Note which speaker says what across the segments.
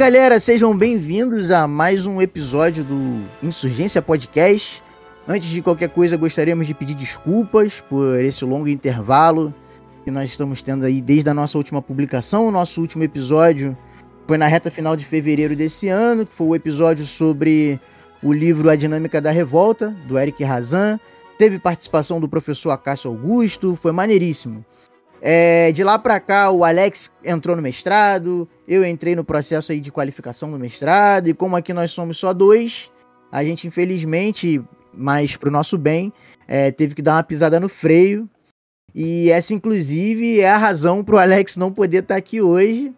Speaker 1: Galera, sejam bem-vindos a mais um episódio do Insurgência Podcast. Antes de qualquer coisa, gostaríamos de pedir desculpas por esse longo intervalo que nós estamos tendo aí desde a nossa última publicação. O nosso último episódio foi na reta final de fevereiro desse ano, que foi o episódio sobre o livro A Dinâmica da Revolta, do Eric Razan. Teve participação do professor Acácio Augusto, foi maneiríssimo. É, de lá para cá, o Alex entrou no mestrado, eu entrei no processo aí de qualificação do mestrado, e como aqui nós somos só dois, a gente infelizmente, mas pro nosso bem, é, teve que dar uma pisada no freio. E essa, inclusive, é a razão pro Alex não poder estar tá aqui hoje.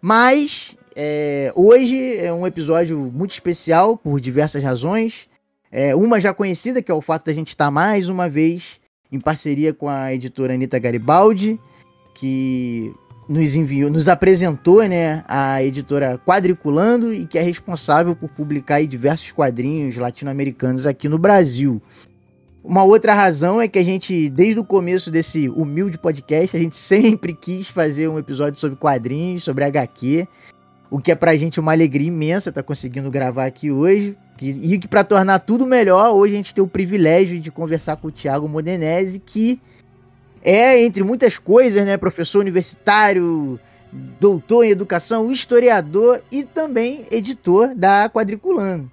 Speaker 1: Mas é, hoje é um episódio muito especial por diversas razões. É, uma já conhecida, que é o fato da gente estar tá mais uma vez em parceria com a editora Anitta Garibaldi, que nos enviou, nos apresentou, né, a editora Quadriculando e que é responsável por publicar diversos quadrinhos latino-americanos aqui no Brasil. Uma outra razão é que a gente, desde o começo desse humilde podcast, a gente sempre quis fazer um episódio sobre quadrinhos, sobre HQ, o que é pra gente uma alegria imensa estar tá conseguindo gravar aqui hoje. E que para tornar tudo melhor, hoje a gente tem o privilégio de conversar com o Thiago Modenese, que é, entre muitas coisas, né, professor universitário, doutor em educação, historiador e também editor da Quadriculando.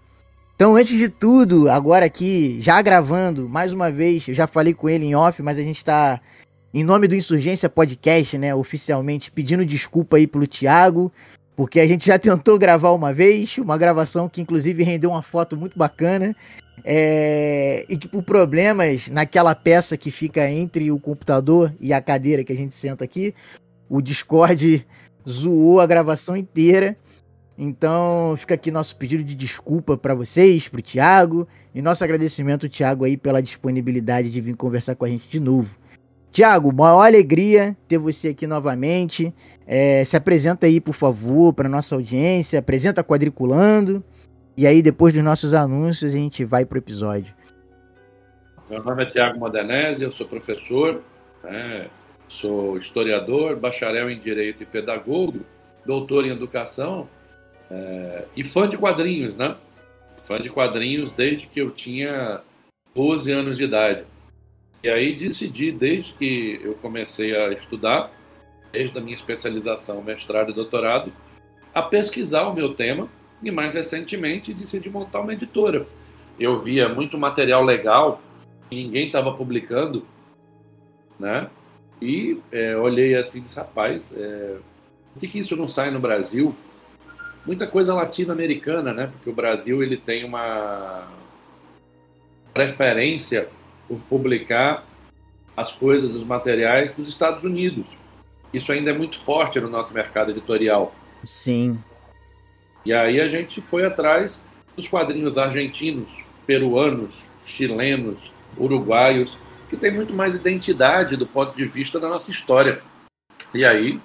Speaker 1: Então, antes de tudo, agora aqui, já gravando, mais uma vez, eu já falei com ele em off, mas a gente está em nome do Insurgência Podcast, né, oficialmente, pedindo desculpa aí pelo Thiago, porque a gente já tentou gravar uma vez, uma gravação que inclusive rendeu uma foto muito bacana. É, e que por problemas naquela peça que fica entre o computador e a cadeira que a gente senta aqui, o Discord zoou a gravação inteira. Então fica aqui nosso pedido de desculpa para vocês, para o Thiago, e nosso agradecimento, Thiago, aí pela disponibilidade de vir conversar com a gente de novo. Tiago, maior alegria ter você aqui novamente. É, se apresenta aí, por favor, para nossa audiência. Apresenta quadriculando. E aí, depois dos nossos anúncios, a gente vai pro episódio.
Speaker 2: Meu nome é Tiago Modenese, eu sou professor, né, sou historiador, bacharel em Direito e Pedagogo, doutor em Educação é, e fã de quadrinhos, né? Fã de quadrinhos desde que eu tinha 12 anos de idade. E aí decidi, desde que eu comecei a estudar, desde a minha especialização, mestrado e doutorado, a pesquisar o meu tema e mais recentemente decidi montar uma editora. Eu via muito material legal que ninguém estava publicando, né? E é, olhei assim disse, rapaz, é, por que, que isso não sai no Brasil? Muita coisa latino-americana, né? Porque o Brasil ele tem uma preferência por publicar as coisas, os materiais dos Estados Unidos. Isso ainda é muito forte no nosso mercado editorial.
Speaker 1: Sim.
Speaker 2: E aí a gente foi atrás dos quadrinhos argentinos, peruanos, chilenos, uruguaios, que tem muito mais identidade do ponto de vista da nossa história. E aí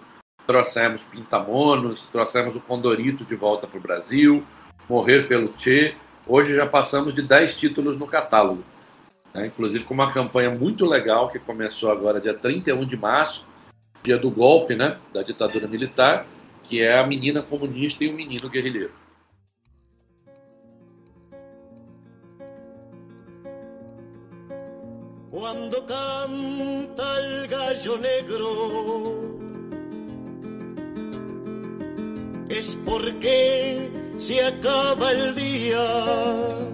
Speaker 2: trouxemos Pintamonos, trouxemos o Condorito de volta para o Brasil, Morrer pelo Che. Hoje já passamos de 10 títulos no catálogo né? inclusive com uma campanha muito legal que começou agora dia 31 de março, dia do golpe né, da ditadura militar, que é a menina comunista e o menino guerrilheiro. Quando canta el gallo negro es porque se acaba el día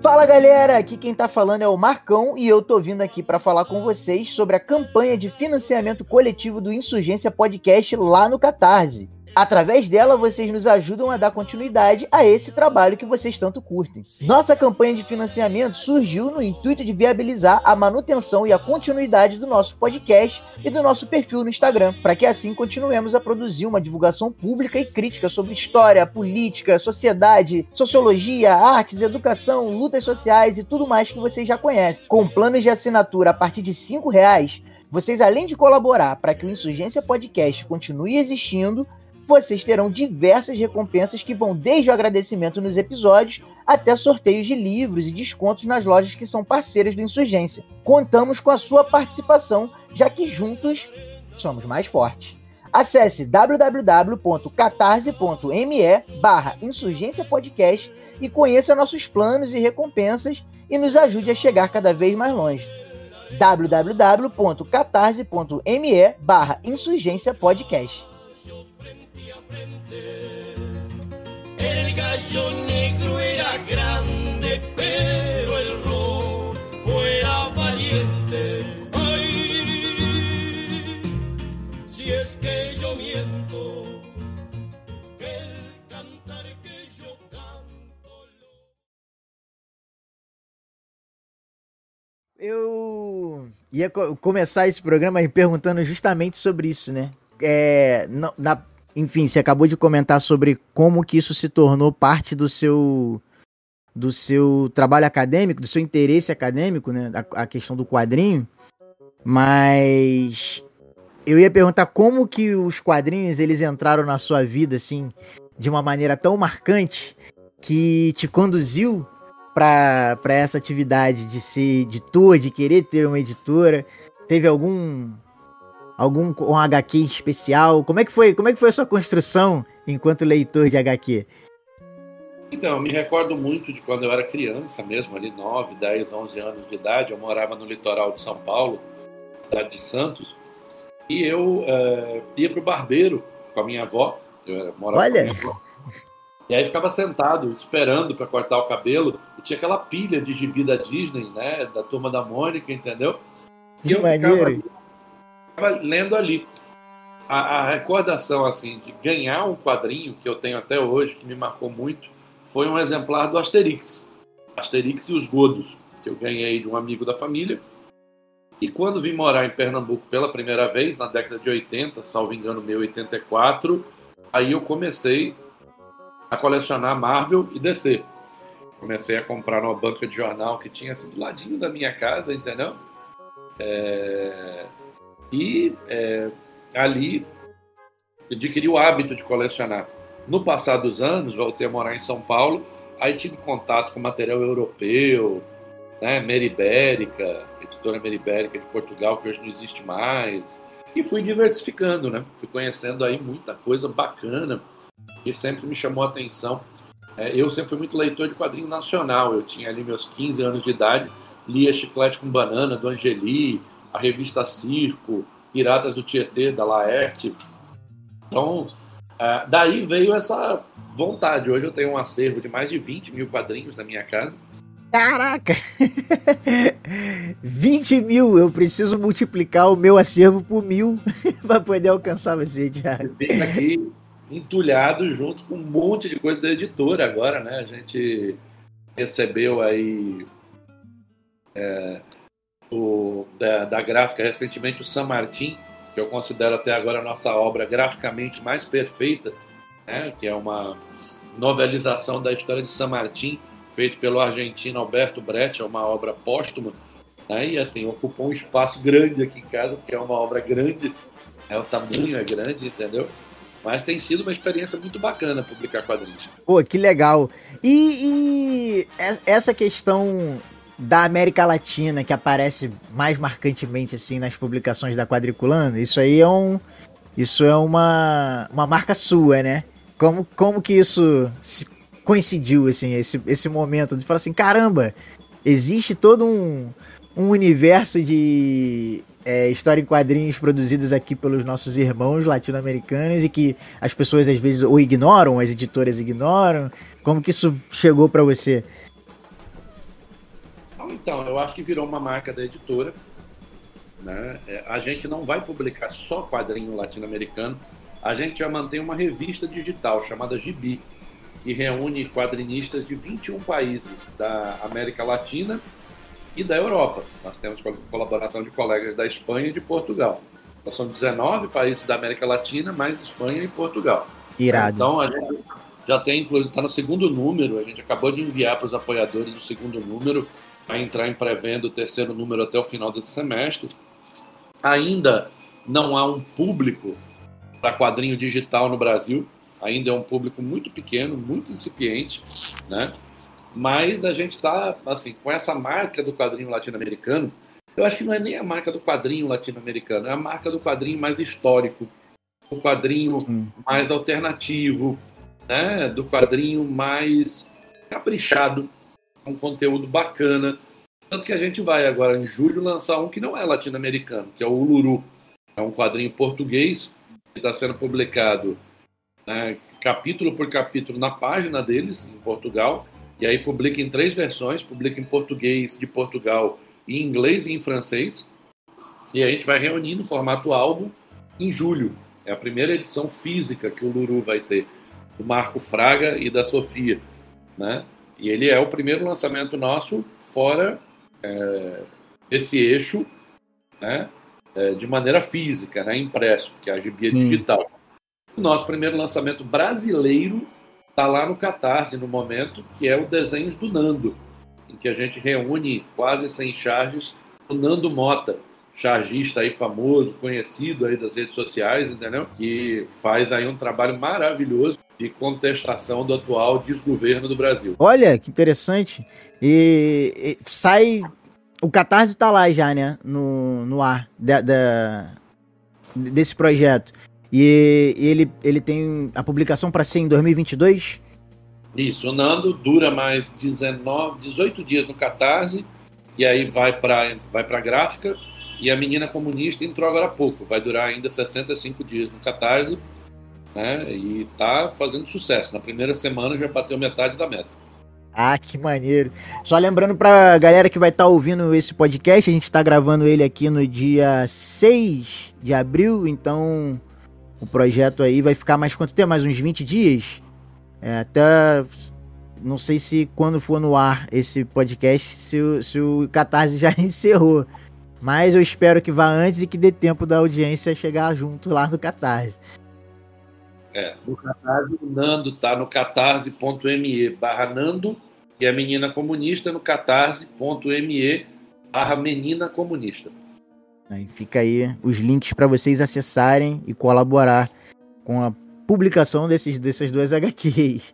Speaker 1: Fala galera, aqui quem tá falando é o Marcão e eu tô vindo aqui para falar com vocês sobre a campanha de financiamento coletivo do Insurgência Podcast lá no Catarse. Através dela, vocês nos ajudam a dar continuidade a esse trabalho que vocês tanto curtem. Nossa campanha de financiamento surgiu no intuito de viabilizar a manutenção e a continuidade do nosso podcast e do nosso perfil no Instagram, para que assim continuemos a produzir uma divulgação pública e crítica sobre história, política, sociedade, sociologia, artes, educação, lutas sociais e tudo mais que vocês já conhecem. Com planos de assinatura a partir de R$ reais, vocês, além de colaborar para que o Insurgência Podcast continue existindo, vocês terão diversas recompensas que vão desde o agradecimento nos episódios até sorteios de livros e descontos nas lojas que são parceiras do Insurgência. Contamos com a sua participação, já que juntos somos mais fortes. Acesse www.catarse.me barra Insurgência Podcast e conheça nossos planos e recompensas e nos ajude a chegar cada vez mais longe. www.catarse.me barra Insurgência Podcast. El gallo negro era grande, pero el rojo era valiente. Ay, si es que yo miento, el cantar que yo canto. Eu ia co começar esse programa me perguntando justamente sobre isso, né? É, na, enfim, você acabou de comentar sobre como que isso se tornou parte do seu do seu trabalho acadêmico, do seu interesse acadêmico, né? A, a questão do quadrinho. Mas eu ia perguntar como que os quadrinhos eles entraram na sua vida assim, de uma maneira tão marcante que te conduziu para essa atividade de ser editor, de querer ter uma editora. Teve algum algum um HQ especial? Como é que foi? Como é que foi a sua construção enquanto leitor de HQ?
Speaker 2: Então, eu me recordo muito de quando eu era criança mesmo, ali 9, 10, 11 anos de idade, eu morava no litoral de São Paulo, cidade de Santos, e eu uh, ia para o barbeiro com a minha avó, eu morava
Speaker 1: Olha. com a minha avó,
Speaker 2: e aí ficava sentado, esperando para cortar o cabelo, e tinha aquela pilha de gibi da Disney, né, da Turma da Mônica, entendeu?
Speaker 1: E eu maneiro
Speaker 2: lendo ali. A, a, recordação assim de ganhar um quadrinho que eu tenho até hoje, que me marcou muito, foi um exemplar do Asterix. Asterix e os Godos, que eu ganhei de um amigo da família. E quando vim morar em Pernambuco pela primeira vez, na década de 80, salvo engano meu, 84, aí eu comecei a colecionar Marvel e DC. Comecei a comprar numa banca de jornal que tinha assim do ladinho da minha casa, entendeu? É... E é, ali adquiri o hábito de colecionar. No passar dos anos, voltei a morar em São Paulo, aí tive contato com material europeu, né, Meribérica, editora Meribérica de Portugal, que hoje não existe mais, e fui diversificando, né? Fui conhecendo aí muita coisa bacana e sempre me chamou a atenção. É, eu sempre fui muito leitor de quadrinho nacional, eu tinha ali meus 15 anos de idade, lia Chiclete com Banana, do Angeli, a revista Circo, Piratas do Tietê, da Laerte. Então, é, daí veio essa vontade. Hoje eu tenho um acervo de mais de 20 mil quadrinhos na minha casa.
Speaker 1: Caraca! 20 mil! Eu preciso multiplicar o meu acervo por mil para poder alcançar você, Thiago.
Speaker 2: Fica aqui entulhado junto com um monte de coisa da editora agora, né? A gente recebeu aí é, o, da, da gráfica recentemente, o San Martin, que eu considero até agora a nossa obra graficamente mais perfeita, né, que é uma novelização da história de San Martin, feito pelo argentino Alberto Brecht, é uma obra póstuma, né, e assim, ocupou um espaço grande aqui em casa, porque é uma obra grande, é, o tamanho é grande, entendeu? Mas tem sido uma experiência muito bacana publicar quadrinhos.
Speaker 1: Pô, que legal. E, e essa questão da América Latina que aparece mais marcantemente assim nas publicações da Quadriculando, isso aí é um isso é uma, uma marca sua, né? Como, como que isso coincidiu assim, esse, esse momento de falar assim, caramba, existe todo um, um universo de é, história em quadrinhos produzidas aqui pelos nossos irmãos latino-americanos e que as pessoas às vezes ou ignoram, as editoras ignoram. Como que isso chegou para você?
Speaker 2: Então, eu acho que virou uma marca da editora. Né? É, a gente não vai publicar só quadrinho latino-americano, a gente já mantém uma revista digital chamada Gibi, que reúne quadrinistas de 21 países da América Latina e da Europa. Nós temos colaboração de colegas da Espanha e de Portugal. Então, são 19 países da América Latina, mais Espanha e Portugal.
Speaker 1: Irado.
Speaker 2: Então, a gente já tem, inclusive, está no segundo número, a gente acabou de enviar para os apoiadores o segundo número, a entrar em pré-venda o terceiro número até o final desse semestre. Ainda não há um público para quadrinho digital no Brasil, ainda é um público muito pequeno, muito incipiente, né? Mas a gente está, assim, com essa marca do quadrinho latino-americano, eu acho que não é nem a marca do quadrinho latino-americano, é a marca do quadrinho mais histórico. do quadrinho Sim. mais alternativo, né? do quadrinho mais caprichado, um conteúdo bacana. Tanto que a gente vai agora, em julho, lançar um que não é latino-americano, que é o Uluru. É um quadrinho português que está sendo publicado né, capítulo por capítulo na página deles, em Portugal. E aí publica em três versões, publica em português de Portugal, em inglês e em francês. E a gente vai reunir no formato álbum em julho. É a primeira edição física que o Luru vai ter, do Marco Fraga e da Sofia. Né? E ele é o primeiro lançamento nosso fora é, esse eixo né, é, de maneira física, né, impresso, porque a GB é digital. O nosso primeiro lançamento brasileiro está lá no Catarse, no momento, que é o Desenhos do Nando, em que a gente reúne quase sem charges o Nando Mota, chargista aí famoso, conhecido aí das redes sociais, entendeu? Que faz aí um trabalho maravilhoso de contestação do atual desgoverno do Brasil.
Speaker 1: Olha, que interessante. E, e sai. O Catarse tá lá já, né? No, no ar da, da desse projeto. E, e ele, ele tem a publicação para ser em 2022?
Speaker 2: Isso, o Nando dura mais 19, 18 dias no Catarse e aí vai para vai a gráfica e a Menina Comunista entrou agora há pouco, vai durar ainda 65 dias no Catarse, né? E tá fazendo sucesso. Na primeira semana já bateu metade da meta.
Speaker 1: Ah, que maneiro. Só lembrando pra galera que vai estar tá ouvindo esse podcast, a gente tá gravando ele aqui no dia 6 de abril, então o projeto aí vai ficar mais quanto tempo? Mais uns 20 dias? É, até não sei se quando for no ar esse podcast, se, o, se o Catarse já encerrou. Mas eu espero que vá antes e que dê tempo da audiência chegar junto lá no Catarse.
Speaker 2: É, no Catarse, o Nando tá no catarse.me barra Nando e a menina comunista no catarse.me barra menina comunista.
Speaker 1: Aí fica aí os links para vocês acessarem e colaborar com a publicação desses, dessas duas HQs.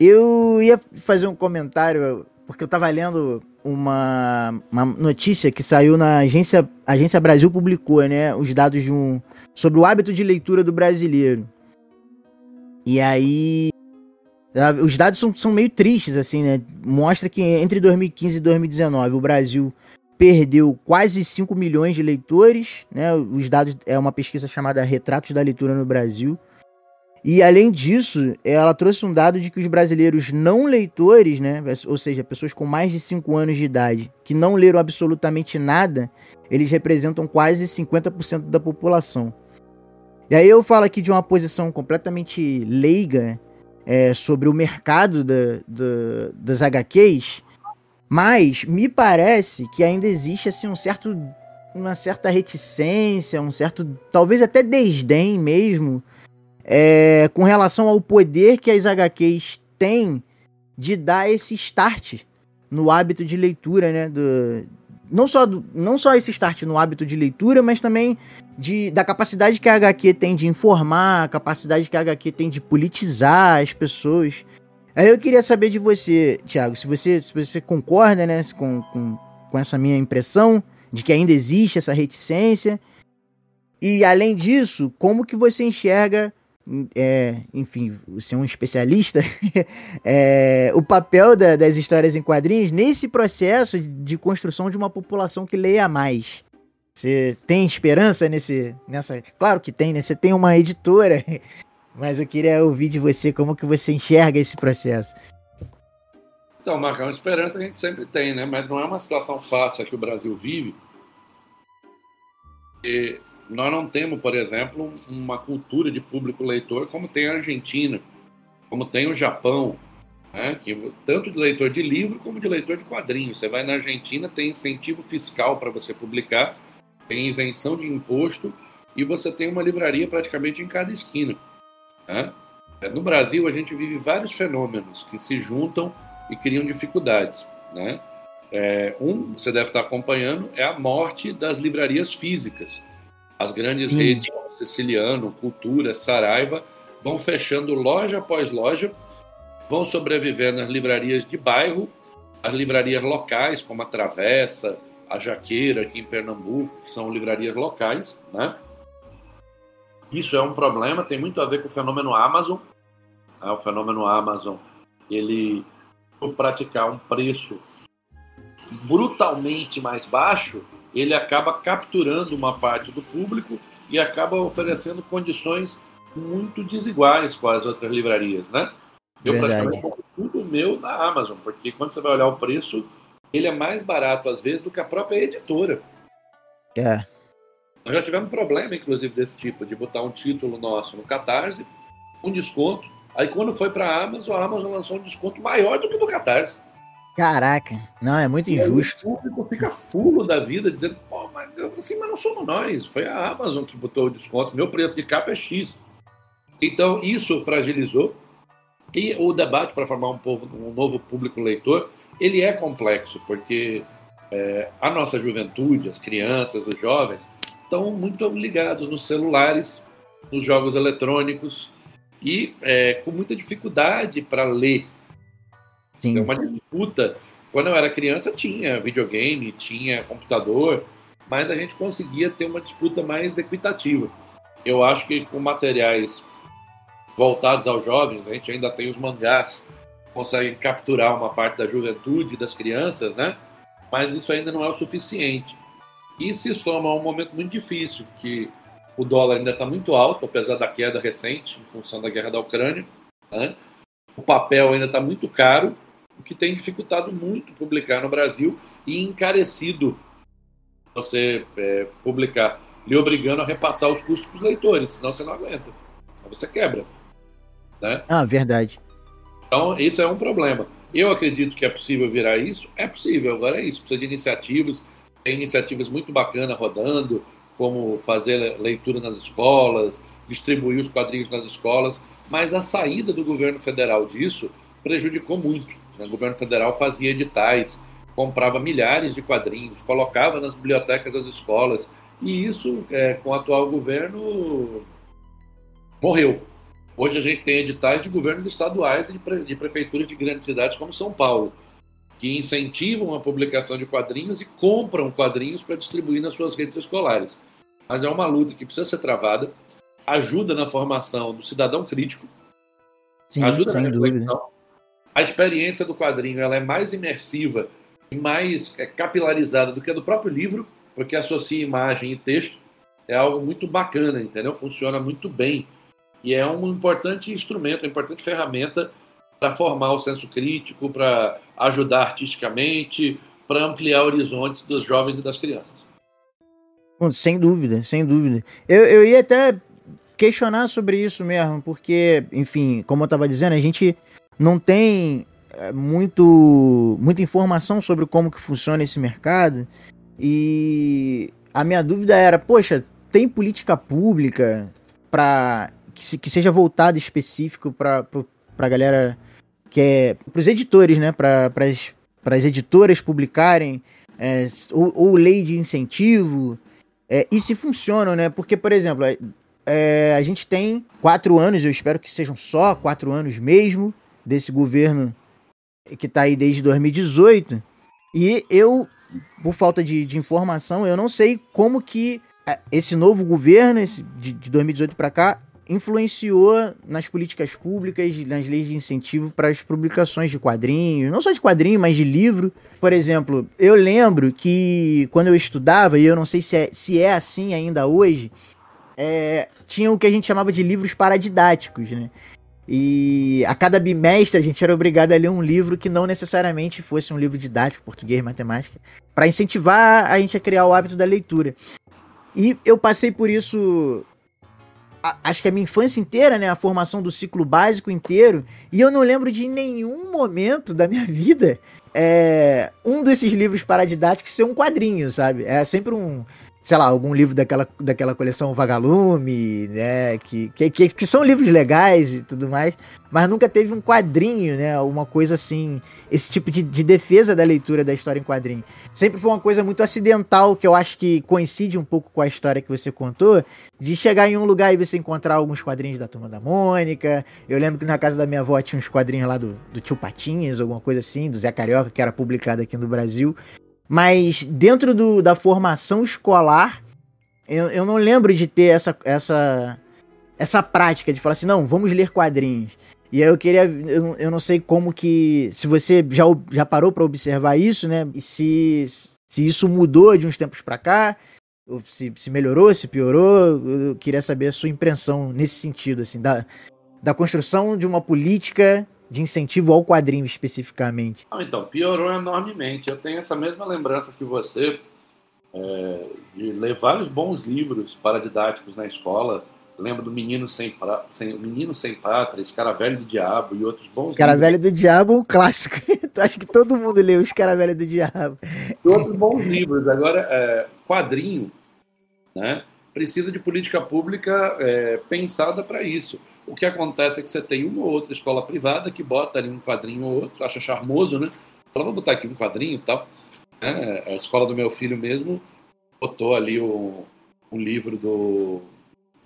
Speaker 1: Eu ia fazer um comentário, porque eu tava lendo uma, uma notícia que saiu na agência, a Agência Brasil publicou, né, os dados de um sobre o hábito de leitura do brasileiro. E aí os dados são, são meio tristes assim, né? Mostra que entre 2015 e 2019 o Brasil perdeu quase 5 milhões de leitores, né? Os dados é uma pesquisa chamada Retratos da Leitura no Brasil. E além disso, ela trouxe um dado de que os brasileiros não leitores, né, ou seja, pessoas com mais de 5 anos de idade, que não leram absolutamente nada, eles representam quase 50% da população. E aí eu falo aqui de uma posição completamente leiga é, sobre o mercado da, da, das HQs, mas me parece que ainda existe assim um certo uma certa reticência, um certo talvez até desdém mesmo é, com relação ao poder que as HQs têm de dar esse start no hábito de leitura, né? Do, não, só, não só esse start no hábito de leitura, mas também de, da capacidade que a HQ tem de informar, a capacidade que a HQ tem de politizar as pessoas. Aí eu queria saber de você, Thiago, se você, se você concorda né, com, com, com essa minha impressão de que ainda existe essa reticência. E além disso, como que você enxerga é, enfim, ser um especialista, é, o papel da, das histórias em quadrinhos nesse processo de construção de uma população que leia mais. Você tem esperança nesse, nessa? Claro que tem, né? Você tem uma editora, mas eu queria ouvir de você como que você enxerga esse processo.
Speaker 2: Então, Marcão, esperança a gente sempre tem, né? Mas não é uma situação fácil que o Brasil vive. E nós não temos, por exemplo, uma cultura de público leitor como tem a Argentina, como tem o Japão, né? que, tanto de leitor de livro como de leitor de quadrinhos. Você vai na Argentina, tem incentivo fiscal para você publicar, tem isenção de imposto e você tem uma livraria praticamente em cada esquina. Né? No Brasil, a gente vive vários fenômenos que se juntam e criam dificuldades. Né? É, um, você deve estar acompanhando, é a morte das livrarias físicas. As grandes Sim. redes como Siciliano, Cultura, Saraiva vão fechando loja após loja, vão sobrevivendo as livrarias de bairro, as livrarias locais, como a Travessa, a Jaqueira, aqui em Pernambuco, que são livrarias locais, né? Isso é um problema, tem muito a ver com o fenômeno Amazon. Né? O fenômeno Amazon, ele, por praticar um preço brutalmente mais baixo, ele acaba capturando uma parte do público e acaba oferecendo condições muito desiguais com as outras livrarias, né? Eu
Speaker 1: Verdade.
Speaker 2: praticamente tudo meu na Amazon, porque quando você vai olhar o preço, ele é mais barato às vezes do que a própria editora.
Speaker 1: É.
Speaker 2: Nós já tivemos problema, inclusive, desse tipo, de botar um título nosso no Catarse, um desconto. Aí quando foi para a Amazon, a Amazon lançou um desconto maior do que do Catarse.
Speaker 1: Caraca, não, é muito injusto.
Speaker 2: o público fica fulo da vida, dizendo, pô, mas, assim, mas não somos nós, foi a Amazon que botou o desconto, meu preço de capa é X. Então, isso fragilizou. E o debate para formar um, povo, um novo público leitor, ele é complexo, porque é, a nossa juventude, as crianças, os jovens, estão muito ligados nos celulares, nos jogos eletrônicos e é, com muita dificuldade para ler.
Speaker 1: Sim.
Speaker 2: É uma disputa. Quando eu era criança, tinha videogame, tinha computador, mas a gente conseguia ter uma disputa mais equitativa. Eu acho que com materiais voltados aos jovens, a gente ainda tem os mangás, conseguem capturar uma parte da juventude, das crianças, né? Mas isso ainda não é o suficiente. E se soma a um momento muito difícil, que o dólar ainda está muito alto, apesar da queda recente, em função da guerra da Ucrânia. Né? O papel ainda está muito caro, o que tem dificultado muito publicar no Brasil e encarecido você é, publicar, lhe obrigando a repassar os custos para os leitores, senão você não aguenta. Você quebra. Né?
Speaker 1: Ah, verdade.
Speaker 2: Então, isso é um problema. Eu acredito que é possível virar isso? É possível, agora é isso. Precisa de iniciativas, tem iniciativas muito bacanas rodando, como fazer leitura nas escolas, distribuir os quadrinhos nas escolas, mas a saída do governo federal disso prejudicou muito. Né? O governo federal fazia editais, comprava milhares de quadrinhos, colocava nas bibliotecas das escolas, e isso, é, com o atual governo, morreu. Hoje a gente tem editais de governos estaduais e de, pre de prefeituras de grandes cidades como São Paulo, que incentivam a publicação de quadrinhos e compram quadrinhos para distribuir nas suas redes escolares. Mas é uma luta que precisa ser travada, ajuda na formação do cidadão crítico,
Speaker 1: Sim,
Speaker 2: ajuda na
Speaker 1: sem dúvida.
Speaker 2: A experiência do quadrinho ela é mais imersiva e mais é, capilarizada do que a do próprio livro, porque associa imagem e texto. É algo muito bacana, entendeu? Funciona muito bem. E é um importante instrumento, uma importante ferramenta para formar o senso crítico, para ajudar artisticamente, para ampliar horizontes dos jovens e das crianças.
Speaker 1: Sem dúvida, sem dúvida. Eu, eu ia até questionar sobre isso mesmo, porque, enfim, como eu estava dizendo, a gente não tem é, muito, muita informação sobre como que funciona esse mercado. E a minha dúvida era, poxa, tem política pública para que, se- que seja voltada específico para a galera que é para os editores, né? Para as editoras publicarem é, ou, ou lei de incentivo é, e se funcionam, né? Porque, por exemplo, é, a gente tem quatro anos, eu espero que sejam só quatro anos mesmo, desse governo que tá aí desde 2018. E eu, por falta de, de informação, eu não sei como que é, esse novo governo, esse, de, de 2018 para cá, influenciou nas políticas públicas, nas leis de incentivo para as publicações de quadrinhos, não só de quadrinho, mas de livro. Por exemplo, eu lembro que quando eu estudava, e eu não sei se é, se é assim ainda hoje, é, tinha o que a gente chamava de livros paradidáticos, né? E a cada bimestre a gente era obrigado a ler um livro que não necessariamente fosse um livro didático, português, matemática, para incentivar a gente a criar o hábito da leitura. E eu passei por isso, a- acho que a minha infância inteira, né? A formação do ciclo básico inteiro. E eu não lembro de nenhum momento da minha vida é, um desses livros paradidáticos ser um quadrinho, sabe? É sempre um, sei lá, algum livro daquela, daquela coleção Vagalume, né? Que, que, que, são livros legais e tudo mais, mas nunca teve um quadrinho, né? Uma coisa assim, esse tipo de, de defesa da leitura da história em quadrinho. Sempre foi uma coisa muito acidental, que eu acho que coincide um pouco com a história que você contou, de chegar em um lugar e você encontrar alguns quadrinhos da Turma da Mônica. Eu lembro que na casa da minha avó tinha uns quadrinhos lá do, do Tio Patinhas, alguma coisa assim, do Zé Carioca, que era publicado aqui no Brasil. Mas dentro do, da formação escolar, eu, eu não lembro de ter essa, essa, essa prática de falar assim, não, vamos ler quadrinhos. E aí eu queria, eu, eu não sei como que, se você já, já parou para observar isso, né? E se, se isso mudou de uns tempos para cá, se, se melhorou, se piorou, eu queria saber a sua impressão nesse sentido, assim, da, da construção de uma política de incentivo ao quadrinho especificamente.
Speaker 2: Então, piorou enormemente. Eu tenho essa mesma lembrança que você é, de ler vários bons livros paradidáticos na escola. Lembro do Menino Sem, pra... Sem... Menino Sem Pátria, Escaravelho do Diabo e outros bons
Speaker 1: Escaravelho do Diabo é um clássico. Acho que todo mundo leu Escaravelho do Diabo.
Speaker 2: E outros bons livros. Agora, é, quadrinho, né? Precisa de política pública é, pensada para isso. O que acontece é que você tem uma ou outra escola privada que bota ali um quadrinho ou outro, acha charmoso, né? Fala, vamos botar aqui um quadrinho e tal. É, a escola do meu filho mesmo botou ali o, um livro do,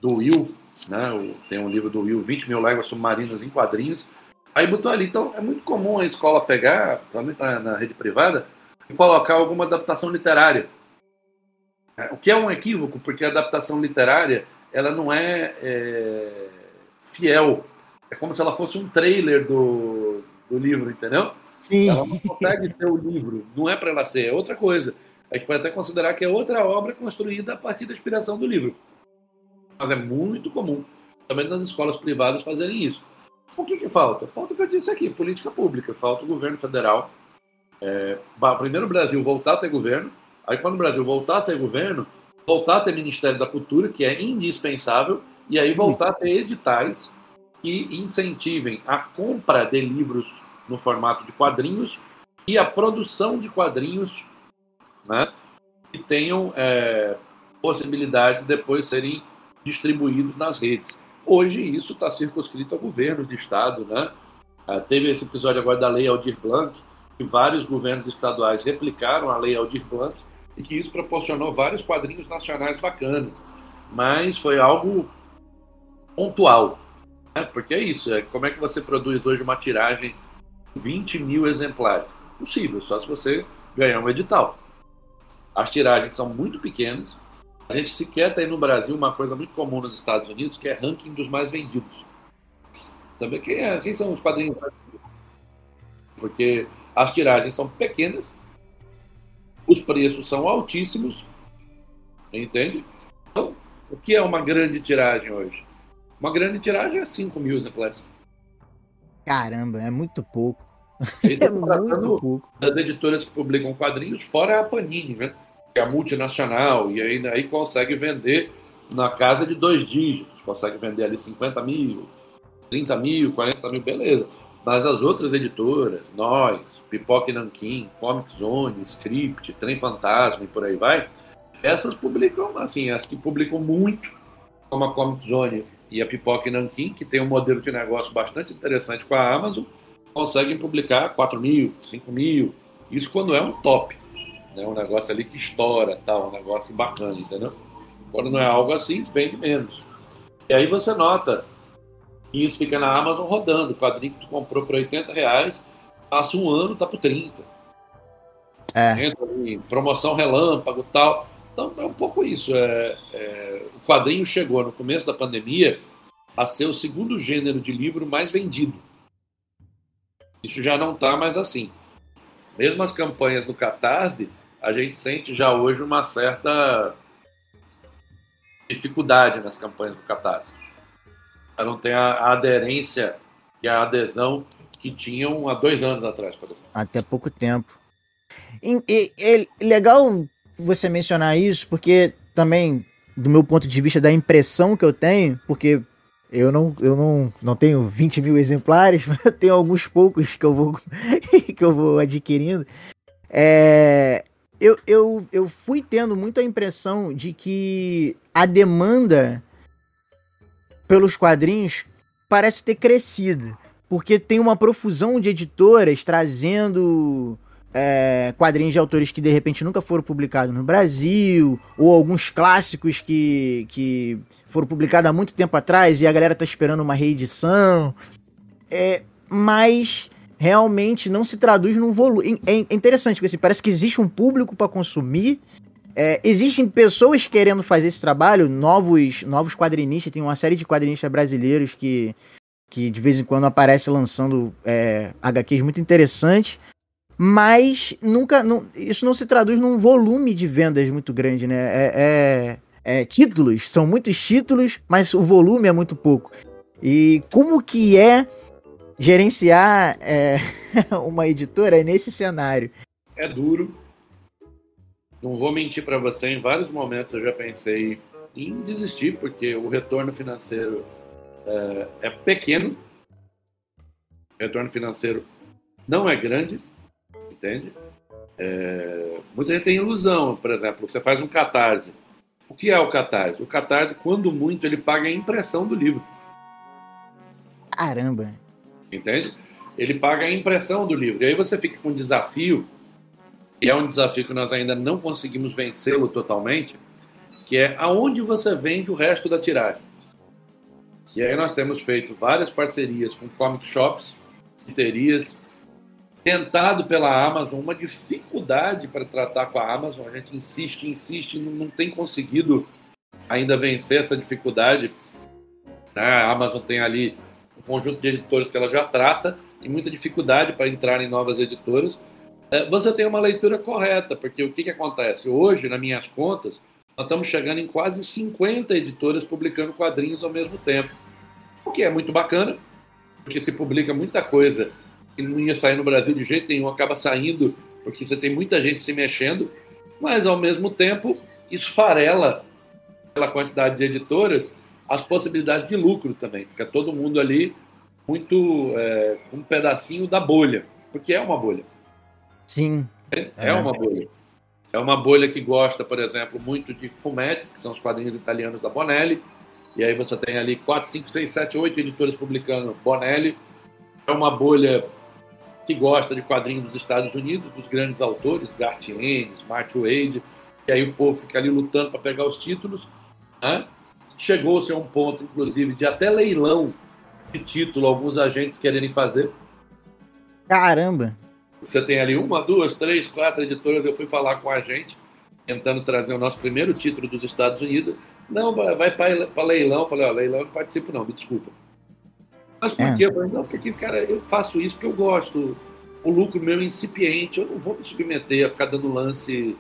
Speaker 2: do Will, né? O, tem um livro do Will, 20 mil léguas submarinas em quadrinhos. Aí botou ali. Então, é muito comum a escola pegar, na, na rede privada, e colocar alguma adaptação literária. É, o que é um equívoco, porque a adaptação literária ela não é, é fiel. É como se ela fosse um trailer do, do livro, entendeu? Sim. Ela não consegue ser o livro, não é para ela ser, é outra coisa. A gente pode até considerar que é outra obra construída a partir da inspiração do livro. Mas é muito comum também nas escolas privadas fazerem isso. O que, que falta? Falta o que eu disse aqui, política pública. Falta o governo federal. É, primeiro o Brasil voltar a ter governo. Aí quando o Brasil voltar a ter governo, voltar a ter Ministério da Cultura, que é indispensável, e aí voltar a ter editais que incentivem a compra de livros no formato de quadrinhos e a produção de quadrinhos né, que tenham é, possibilidade de depois serem distribuídos nas redes. Hoje isso está circunscrito a governos de estado. Né? Ah, teve esse episódio agora da Lei Aldir Blanc, que vários governos estaduais replicaram a Lei Aldir Blanc e que isso proporcionou vários quadrinhos nacionais bacanas. Mas foi algo pontual. Né? Porque é isso, é como é que você produz hoje uma tiragem de 20 mil exemplares? Possível, só se você ganhar um edital. As tiragens são muito pequenas. A gente sequer tem no Brasil uma coisa muito comum nos Estados Unidos, que é ranking dos mais vendidos. Sabe quem, é, quem são os quadrinhos? Porque as tiragens são pequenas, os preços são altíssimos, entende? Então, o que é uma grande tiragem hoje? Uma grande tiragem é 5 mil exemplares.
Speaker 1: Caramba, é muito pouco. é
Speaker 2: muito pouco. Das editoras que publicam quadrinhos, fora a Panini, né? Que é a multinacional, e aí, aí consegue vender na casa de dois dígitos. Consegue vender ali 50 mil, 30 mil, 40 mil, beleza. Mas as outras editoras, nós, Pipoca e Nanquim, Comic Zone, Script, Trem Fantasma e por aí vai, essas publicam, assim, as que publicam muito, como a Comic Zone e a Pipoca e Nanquim, que tem um modelo de negócio bastante interessante com a Amazon, conseguem publicar 4 mil, 5 mil. Isso quando é um top. Né? Um negócio ali que estoura, tal, um negócio bacana, entendeu? Quando não é algo assim, vende menos. E aí você nota isso fica na Amazon rodando. O quadrinho que tu comprou por 80 reais, passa um ano, tá por 30. É. Entra ali, promoção relâmpago tal. Então é um pouco isso. É, é, o quadrinho chegou no começo da pandemia a ser o segundo gênero de livro mais vendido. Isso já não está mais assim. Mesmo as campanhas do Catarse, a gente sente já hoje uma certa dificuldade nas campanhas do Catarse. Já não tem a, a aderência e a adesão que tinham há dois anos atrás.
Speaker 1: Até pouco tempo. E, e, e, legal você mencionar isso, porque também, do meu ponto de vista, da impressão que eu tenho, porque eu não, eu não, não tenho 20 mil exemplares, mas eu tenho alguns poucos que eu vou, que eu vou adquirindo. É, eu, eu, eu fui tendo muito a impressão de que a demanda pelos quadrinhos parece ter crescido. Porque tem uma profusão de editoras trazendo é, quadrinhos de autores que de repente nunca foram publicados no Brasil, ou alguns clássicos que, que foram publicados há muito tempo atrás e a galera tá esperando uma reedição. É, mas realmente não se traduz num volume. É, é interessante, porque assim, parece que existe um público para consumir, É, existem pessoas querendo fazer esse trabalho, novos, novos quadrinistas, tem uma série de quadrinistas brasileiros que, que de vez em quando aparece lançando é, HQs muito interessantes, mas nunca. Não, isso não se traduz num volume de vendas muito grande, né? É, é, é, títulos, são muitos títulos, mas o volume é muito pouco. E como que é gerenciar é, uma editora nesse cenário?
Speaker 2: É duro. Não vou mentir para você, em vários momentos eu já pensei em desistir, porque o retorno financeiro é, é pequeno, o retorno financeiro não é grande, entende? É, muita gente tem ilusão, por exemplo, você faz um catarse. O que é o catarse? O catarse, quando muito, ele paga a impressão do livro.
Speaker 1: Caramba!
Speaker 2: Entende? Ele paga a impressão do livro. E aí você fica com um desafio, e é um desafio que nós ainda não conseguimos vencê-lo totalmente, que é aonde você vende o resto da tiragem. E aí nós temos feito várias parcerias com comic shops, literias, tentado pela Amazon, uma dificuldade para tratar com a Amazon. A gente insiste, insiste, não, não tem conseguido ainda vencer essa dificuldade. A Amazon tem ali um conjunto de editoras que ela já trata e muita dificuldade para entrar em novas editoras. É, você tem uma leitura correta, porque o que, que acontece? Hoje, nas minhas contas, nós estamos chegando em quase 50 editoras publicando quadrinhos ao mesmo tempo. O que é muito bacana, porque se publica muita coisa que não ia sair no Brasil de jeito nenhum, acaba saindo porque você tem muita gente se mexendo, mas ao mesmo tempo esfarela pela quantidade de editoras as possibilidades de lucro também. Fica todo mundo ali muito é, um pedacinho da bolha, porque é uma bolha.
Speaker 1: Sim.
Speaker 2: É, é, uma bolha. É uma bolha que gosta, por exemplo, muito de fumetes, que são os quadrinhos italianos da Bonelli. E aí você tem ali 4, 5, 6, 7, 8 editores publicando Bonelli. É uma bolha que gosta de quadrinhos dos Estados Unidos, dos grandes autores, Garth Ennis, Mark Wade, e aí o povo fica ali lutando para pegar os títulos. Né? Chegou-se a um ponto, inclusive, de até leilão de título, alguns agentes quererem fazer.
Speaker 1: Caramba!
Speaker 2: Você tem ali uma, duas, três, quatro editoras. Eu fui falar com a gente, tentando trazer o nosso primeiro título dos Estados Unidos. Não, vai para leilão. Eu falei, ó, leilão eu não participo, não, me desculpa. Mas por é. quê? Não, porque, cara, eu faço isso porque eu gosto. O lucro meu é incipiente, eu não vou me submeter a ficar dando lance.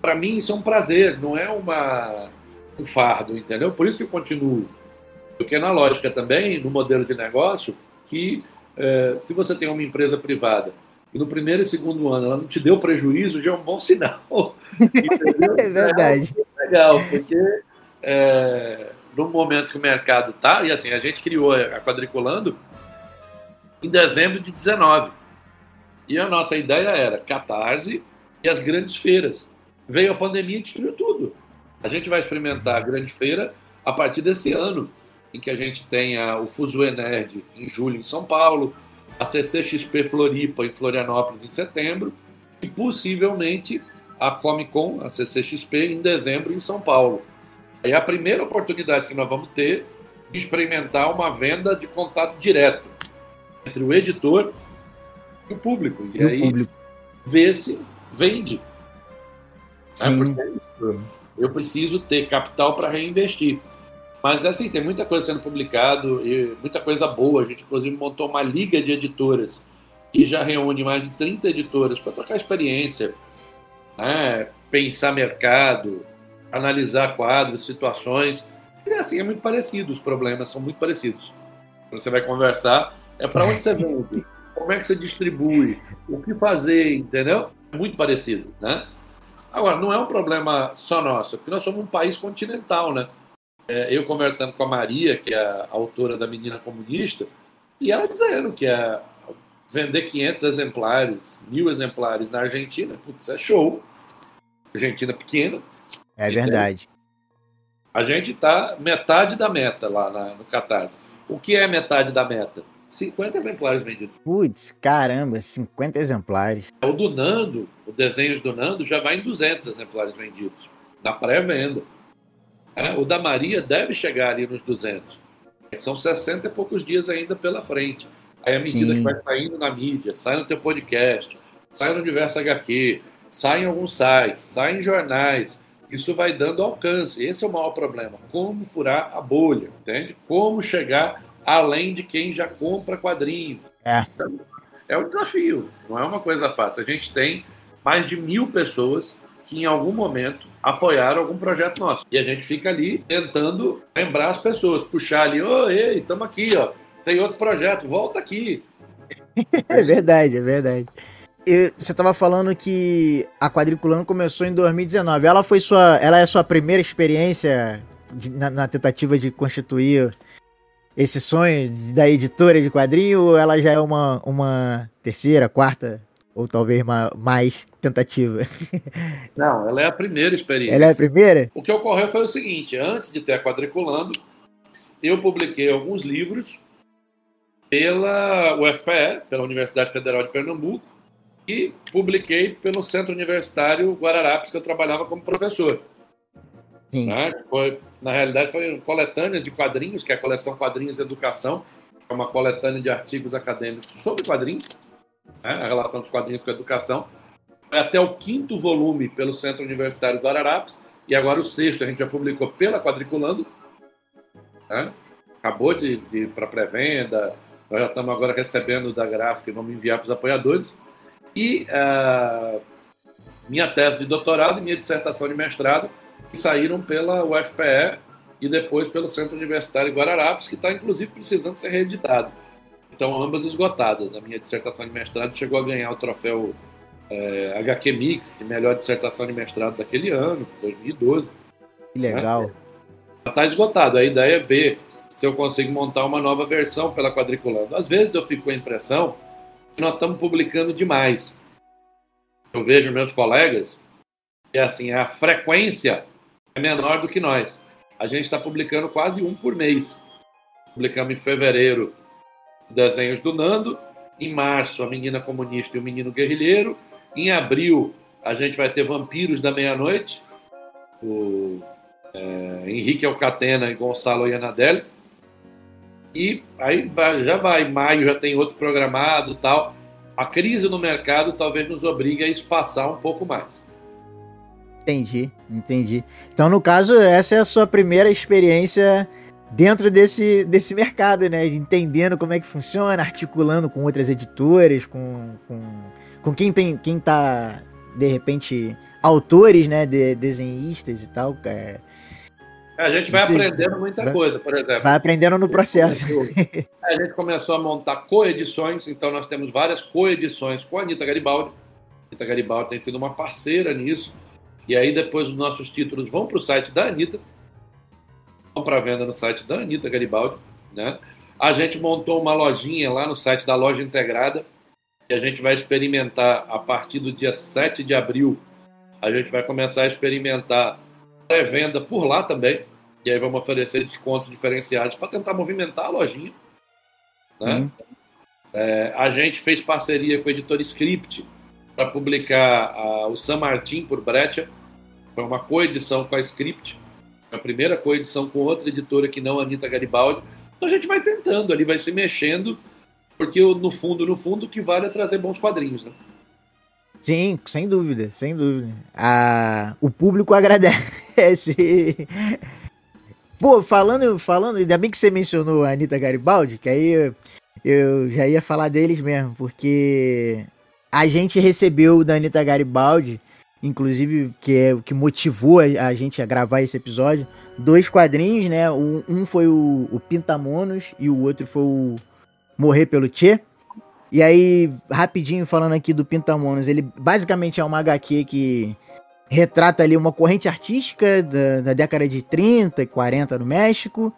Speaker 2: Para mim, isso é um prazer, não é uma, um fardo, entendeu? Por isso que eu continuo. Porque na lógica também, no modelo de negócio, que é, se você tem uma empresa privada e no primeiro e segundo ano ela não te deu prejuízo, já é um bom sinal.
Speaker 1: é verdade.
Speaker 2: É legal, porque é, no momento que o mercado tá, e assim, a gente criou a Quadriculando em dezembro de 19. E a nossa ideia era catarse e as grandes feiras. Veio a pandemia e destruiu tudo. A gente vai experimentar a grande feira a partir desse ano, em que a gente tenha o Fuso Nerd em julho em São Paulo, a CCXP Floripa em Florianópolis em setembro e possivelmente a Comic Con, a CCXP, em dezembro em São Paulo. É a primeira oportunidade que nós vamos ter de experimentar uma venda de contato direto entre o editor e o público. E, e aí público. ver se vende.
Speaker 1: Sim. É
Speaker 2: eu preciso ter capital para reinvestir. Mas assim, tem muita coisa sendo publicado e muita coisa boa. A gente, inclusive, montou uma liga de editoras que já reúne mais de 30 editoras para trocar experiência, né? pensar mercado, analisar quadros, situações. E assim, é muito parecido, os problemas são muito parecidos. Quando você vai conversar, é para onde você vende, como é que você distribui, o que fazer, entendeu? É muito parecido, né? Agora, não é um problema só nosso, porque nós somos um país continental, né? é, eu conversando com a Maria, que é a autora da Menina Comunista, e ela dizendo que é vender 500 exemplares, mil exemplares na Argentina, putz, é show. Argentina pequena.
Speaker 1: É verdade.
Speaker 2: A gente está metade da meta lá na, no Catarse. O que é metade da meta? 50 exemplares vendidos.
Speaker 1: Putz, caramba, 50 exemplares.
Speaker 2: O do Nando, o desenho do Nando, já vai em 200 exemplares vendidos, na pré-venda. É, o da Maria deve chegar ali nos 200. São 60 e poucos dias ainda pela frente. Aí, à medida Sim. que vai saindo na mídia, sai no teu podcast, sai no Diverso HQ, sai em alguns sites, sai em jornais, isso vai dando alcance. Esse é o maior problema. Como furar a bolha, entende? Como chegar além de quem já compra quadrinho.
Speaker 1: É.
Speaker 2: Então, é um desafio, não é uma coisa fácil. A gente tem mais de mil pessoas que em algum momento apoiaram algum projeto nosso. E a gente fica ali tentando lembrar as pessoas, puxar ali, ô, ei, estamos aqui, ó. Tem outro projeto, volta aqui.
Speaker 1: é verdade, é verdade. Você estava falando que a Quadriculando começou em 2019. Ela foi sua, ela é sua primeira experiência de, na, na, tentativa de constituir esse sonho da editora de quadrinho ou ela já é uma, uma terceira, quarta ou talvez mais tentativa?
Speaker 2: Não, ela é a primeira experiência.
Speaker 1: Ela é a primeira?
Speaker 2: O que ocorreu foi o seguinte: antes de ter a Quadriculando, eu publiquei alguns livros pela UFPE, pela Universidade Federal de Pernambuco, e publiquei pelo Centro Universitário Guararapes, que eu trabalhava como professor. Sim. Né? Foi, na realidade, foi coletâneas de quadrinhos, que é a coleção Quadrinhos de Educação, é uma coletânea de artigos acadêmicos sobre quadrinhos, né? a relação dos quadrinhos com a educação. Foi até o quinto volume pelo Centro Universitário Guararapes, e agora o sexto a gente já publicou pela Quadriculando. Né? Acabou de, de ir para pré-venda, nós já estamos agora recebendo da gráfica e vamos enviar para os apoiadores. E uh, minha tese de doutorado e minha dissertação de mestrado, que saíram pela UFPE e depois pelo Centro Universitário Guararapes, que está inclusive precisando ser reeditado. Então, ambas esgotadas. A minha dissertação de mestrado chegou a ganhar o troféu é, HQ Mix, de melhor dissertação de mestrado daquele ano, 2012.
Speaker 1: Que legal.
Speaker 2: Está esgotado. A ideia é ver se eu consigo montar uma nova versão pela Quadriculando. Às vezes eu fico com a impressão nós estamos publicando demais. Eu vejo meus colegas e assim a frequência é menor do que nós. A gente está publicando quase um por mês. Publicamos em fevereiro desenhos do Nando, em março a menina comunista e o menino guerrilheiro, em abril a gente vai ter Vampiros da Meia-Noite, o é, Henrique Alcatena e Gonçalo Ianadelli. E aí vai, já vai, maio já tem outro programado tal. A crise no mercado talvez nos obrigue a espaçar um pouco mais.
Speaker 1: Entendi, entendi. Então, no caso, essa é a sua primeira experiência dentro desse, desse mercado, né? Entendendo como é que funciona, articulando com outras editoras, com, com, com quem tem quem tá, de repente, autores, né? De, desenhistas e tal. É,
Speaker 2: a gente vai Isso, aprendendo muita vai, coisa, por exemplo.
Speaker 1: Vai aprendendo no processo.
Speaker 2: a gente começou a montar coedições, então nós temos várias coedições com a Anitta Garibaldi. A Anitta Garibaldi tem sido uma parceira nisso. E aí depois os nossos títulos vão para o site da Anitta, vão para venda no site da Anitta Garibaldi. Né? A gente montou uma lojinha lá no site da Loja Integrada, que a gente vai experimentar a partir do dia 7 de abril. A gente vai começar a experimentar pré-venda por lá também. E aí vamos oferecer descontos diferenciados para tentar movimentar a lojinha. Né? É, a gente fez parceria com o editor Script para publicar a, o San Martin por Brecha. Foi uma coedição com a Script. A primeira coedição com outra editora que não a Anitta Garibaldi. Então a gente vai tentando ali, vai se mexendo, porque no fundo, no fundo, o que vale é trazer bons quadrinhos. Né?
Speaker 1: Sim, sem dúvida, sem dúvida. A, o público agradece. Pô, falando, falando, ainda bem que você mencionou a Anitta Garibaldi, que aí eu, eu já ia falar deles mesmo, porque a gente recebeu da Anitta Garibaldi, inclusive, que é o que motivou a, gente a gravar esse episódio, dois quadrinhos, né? Um, um foi o, o Pintamonos e o outro foi o Morrer pelo Tchê. E aí, rapidinho falando aqui do Pintamonos, ele basicamente é uma HQ que retrata ali uma corrente artística da, da década de 30 e 40 no México.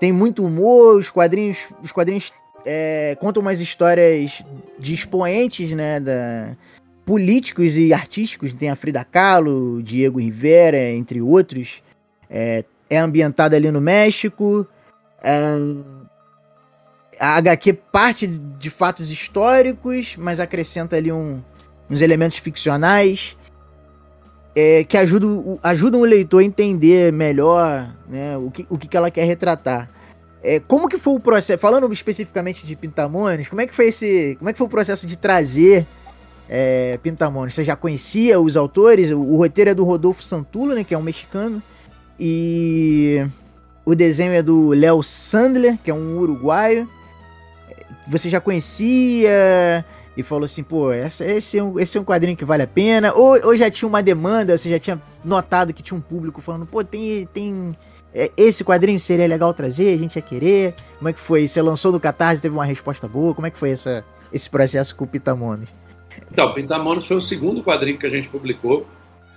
Speaker 1: Tem muito humor, os quadrinhos, os quadrinhos é, contam umas histórias de expoentes, né, da, políticos e artísticos. Tem a Frida Kahlo, Diego Rivera, entre outros. É, é ambientada ali no México. É, a HQ parte de fatos históricos, mas acrescenta ali um, uns elementos ficcionais é, que ajudam, ajudam o leitor a entender melhor né, o, que, o que ela quer retratar. É, como que foi o processo, falando especificamente de Pintamones, como é que foi esse, como é que foi o processo de trazer é, Pintamones, você já conhecia os autores? O, o, roteiro é do Rodolfo Santulo, né, que é um mexicano, e o desenho é do Léo Sandler, que é um uruguaio. Você já conhecia e falou assim, pô, essa, esse, é um, esse é um quadrinho que vale a pena? Ou, ou já tinha uma demanda, você já tinha notado que tinha um público falando, pô, tem, tem é, esse quadrinho seria legal trazer, a gente ia querer? Como é que foi? Você lançou no Catarse, teve uma resposta boa? Como é que foi essa, esse processo com o Pitamones?
Speaker 2: Então, Pintamonos foi o segundo quadrinho que a gente publicou.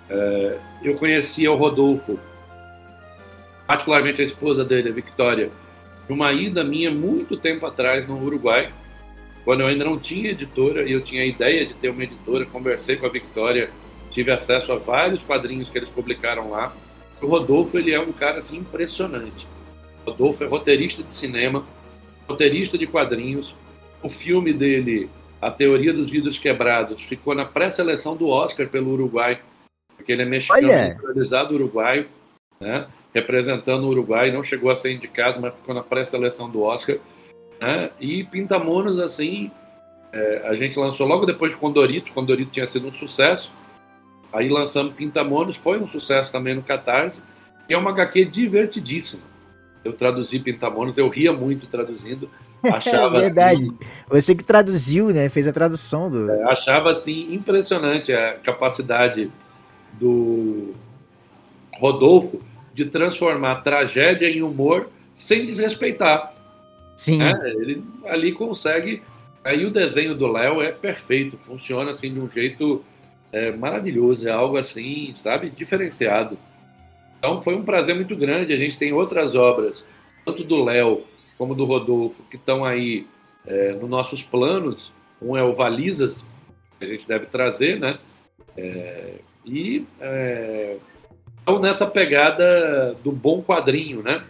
Speaker 2: É, eu conhecia o Rodolfo, particularmente a esposa dele, a Victoria, de uma ida minha muito tempo atrás no Uruguai, quando eu ainda não tinha editora e eu tinha a ideia de ter uma editora. Conversei com a Victoria, tive acesso a vários quadrinhos que eles publicaram lá. O Rodolfo ele é um cara assim impressionante. O Rodolfo é roteirista de cinema, roteirista de quadrinhos. O filme dele a teoria dos vidros quebrados ficou na pré-seleção do Oscar pelo Uruguai, porque ele é mexicano naturalizado uruguaio, né? representando o Uruguai, não chegou a ser indicado, mas ficou na pré-seleção do Oscar. Né? E Pintamonos, assim, é, a gente lançou logo depois de Condorito, Condorito tinha sido um sucesso, aí lançamos Pintamonos, foi um sucesso também no Catarse, e é uma HQ divertidíssima. Eu traduzi Pintamonos, eu ria muito traduzindo,
Speaker 1: Achava é verdade. Assim, Você que traduziu, né? Fez a tradução do.
Speaker 2: É, achava assim impressionante a capacidade do Rodolfo de transformar tragédia em humor sem desrespeitar.
Speaker 1: Sim.
Speaker 2: Né? Ele ali consegue. Aí o desenho do Léo é perfeito, funciona assim de um jeito é, maravilhoso, é algo assim, sabe, diferenciado. Então foi um prazer muito grande. A gente tem outras obras, tanto do Léo como do Rodolfo, que estão aí é, nos nossos planos. Um é o Valizas, que a gente deve trazer, né? É, e é, estão nessa pegada do bom quadrinho, né?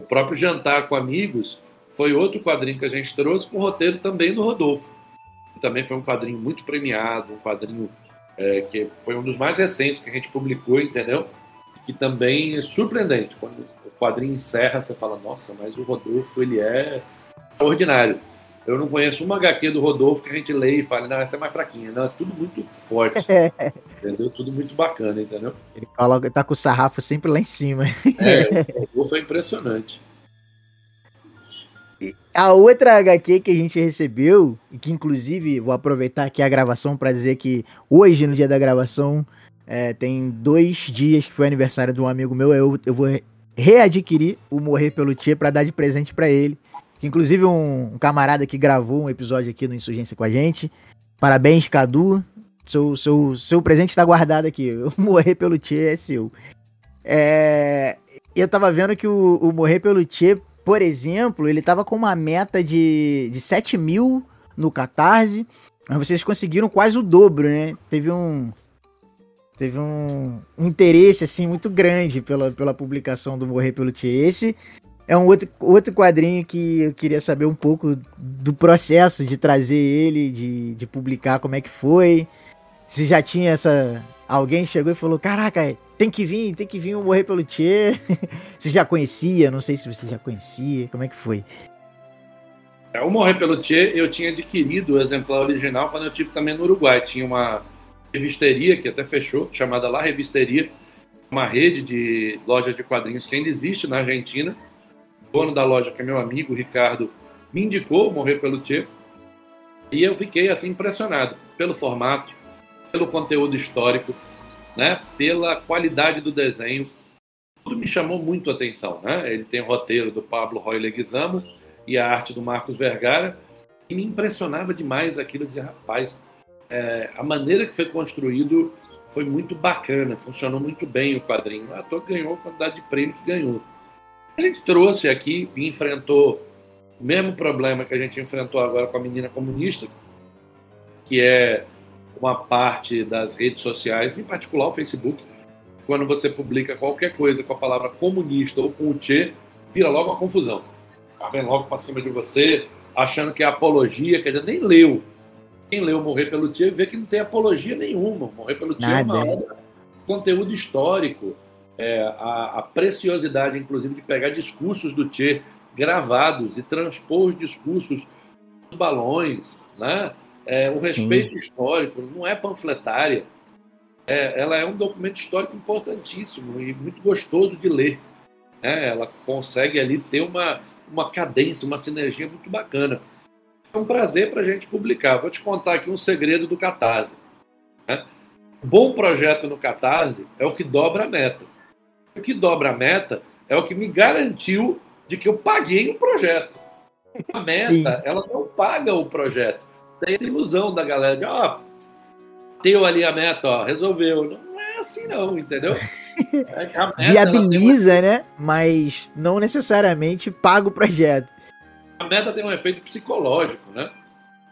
Speaker 2: O próprio Jantar com Amigos foi outro quadrinho que a gente trouxe, com roteiro também do Rodolfo. Também foi um quadrinho muito premiado, um quadrinho é, que foi um dos mais recentes que a gente publicou, entendeu? Que também é surpreendente. Quando quadrinho encerra, você fala, nossa, mas o Rodolfo, ele é ordinário. Eu não conheço uma HQ do Rodolfo que a gente lê e fala, não, essa é mais fraquinha. Não, é tudo muito forte. entendeu? Tudo muito bacana, entendeu?
Speaker 1: Ele coloca, tá com o sarrafo sempre lá em cima.
Speaker 2: É, o Rodolfo é impressionante.
Speaker 1: A outra HQ que a gente recebeu, e que inclusive vou aproveitar aqui a gravação para dizer que hoje, no dia da gravação, é, tem dois dias que foi aniversário de um amigo meu, eu, eu vou readquirir o Morrer pelo Tchê para dar de presente para ele. Inclusive um, um, camarada que gravou um episódio aqui no Insurgência com a gente. Parabéns, Cadu. Seu, seu, seu presente está guardado aqui. Morrer pelo Tchê é seu. É, eu tava vendo que o, o Morrer pelo Tchê, por exemplo, ele tava com uma meta de, de 7 mil no Catarse. Mas vocês conseguiram quase o dobro, né? Teve um, teve um, um, interesse assim muito grande pela, pela publicação do Morrer pelo Tchê. Esse é um outro, outro quadrinho que eu queria saber um pouco do processo de trazer ele, de, de publicar, como é que foi. Se já tinha essa. Alguém chegou e falou: Caraca, tem que vir, tem que vir o Morrer pelo Tchê. você já conhecia? Não sei se você já conhecia. Como é que foi?
Speaker 2: É, o Morrer pelo Tchê eu tinha adquirido o exemplar original quando eu tive também no Uruguai. Tinha uma revisteria, que até fechou, chamada La Revisteria, uma rede de lojas de quadrinhos que ainda existe na Argentina. O dono da loja, que é meu amigo, Ricardo, me indicou Morrer pelo Tchê. E eu fiquei assim impressionado pelo formato, pelo conteúdo histórico, né, pela qualidade do desenho. Tudo me chamou muito a atenção. Né? Ele tem o roteiro do Pablo Roy Leguizamo e a arte do Marcos Vergara. E me impressionava demais aquilo. de rapaz, é, a maneira que foi construído foi muito bacana, funcionou muito bem o quadrinho. A toa ganhou a quantidade de prêmio que ganhou. A gente trouxe aqui e enfrentou o mesmo problema que a gente enfrentou agora com a menina comunista, que é uma parte das redes sociais, em particular o Facebook, quando você publica qualquer coisa com a palavra comunista ou com o Tchê, vira logo uma confusão. Tá vem logo para cima de você, achando que é apologia, quer dizer, nem leu quem leu Morrer pelo Tchê vê que não tem apologia nenhuma. Morrer pelo Tchê é uma obra, conteúdo histórico, é, a, a, preciosidade, inclusive, de pegar discursos do Tchê gravados e transpor os discursos dos balões, né? É, o respeito Sim. histórico, não é panfletária. É, ela é um documento histórico importantíssimo e muito gostoso de ler. É, ela consegue ali ter uma, uma cadência, uma sinergia muito bacana. É um prazer para a gente publicar. Vou te contar aqui um segredo do Catarse. Né? Bom projeto no Catarse é o que dobra a meta. O que dobra a meta é o que me garantiu de que eu paguei o projeto. A meta, Sim. ela não paga o projeto. Tem essa ilusão da galera de, ó, oh, teu ali a meta, ó, resolveu. Não é assim não, entendeu?
Speaker 1: É Viabiliza, uma... né? Mas não necessariamente paga o projeto.
Speaker 2: A meta tem um efeito psicológico, né?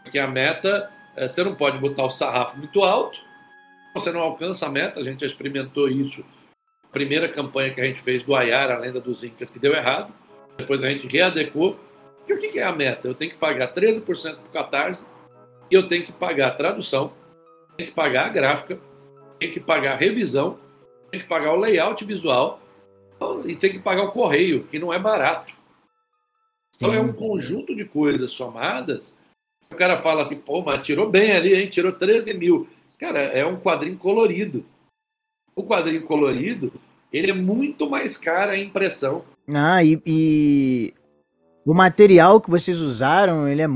Speaker 2: Porque a meta, é, você não pode botar o sarrafo muito alto, você não alcança a meta, a gente já experimentou isso. Primeira campanha que a gente fez do Ayara, a lenda dos Incas, que deu errado. Depois a gente readequou. E o que é a meta? Eu tenho que pagar 13% para o Catarse e eu tenho que pagar a tradução, tenho que pagar a gráfica, tenho que pagar a revisão, tenho que pagar o layout visual e tenho que pagar o correio, que não é barato. Então é um conjunto de coisas somadas. O cara fala assim, pô, mas tirou bem ali, hein? Tirou 13 mil. Cara, é um quadrinho colorido. O quadrinho colorido, ele é muito mais caro a impressão.
Speaker 1: Ah, e, e, o material que vocês usaram, ele é.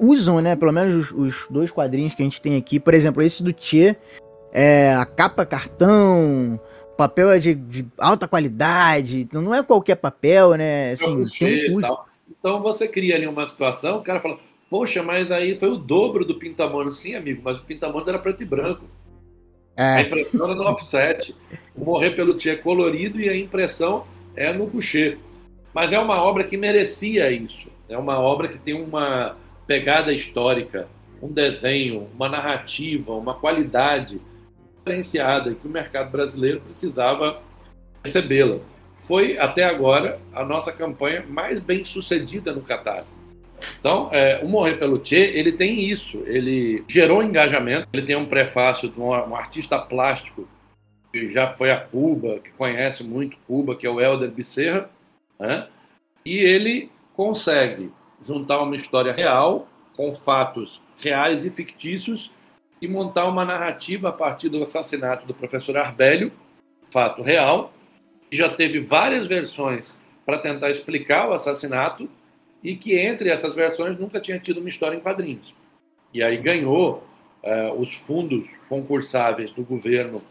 Speaker 1: Usam, né? Pelo menos os, os, dois quadrinhos que a gente tem aqui. Por exemplo, esse do Tchê, é, a capa cartão, papel é de, de, alta qualidade, então não é qualquer papel, né? Assim, tem um custo.
Speaker 2: Então você cria ali uma situação, o cara fala, poxa, mas aí foi o dobro do Pintamonos. Sim, amigo, mas o Pintamonos era preto e branco. É. A impressão era no offset. O Morrer pelo Tchê é colorido e a impressão é no coucher. Mas é uma obra que merecia isso. É uma obra que tem uma pegada histórica, um desenho, uma narrativa, uma qualidade diferenciada que o mercado brasileiro precisava recebê-la. Foi, até agora, a nossa campanha mais bem sucedida no Catarse. Então, é, o Morrer pelo Tchê, ele tem isso, ele gerou engajamento, ele tem um prefácio de um, um, artista plástico que já foi a Cuba, que conhece muito Cuba, que é o Helder Becerra, né? e ele consegue juntar uma história real com fatos reais e fictícios e montar uma narrativa a partir do assassinato do professor Arbélio, fato real, que já teve várias versões para tentar explicar o assassinato e que entre essas versões nunca tinha tido uma história em quadrinhos. E aí ganhou uh, os fundos concursáveis do governo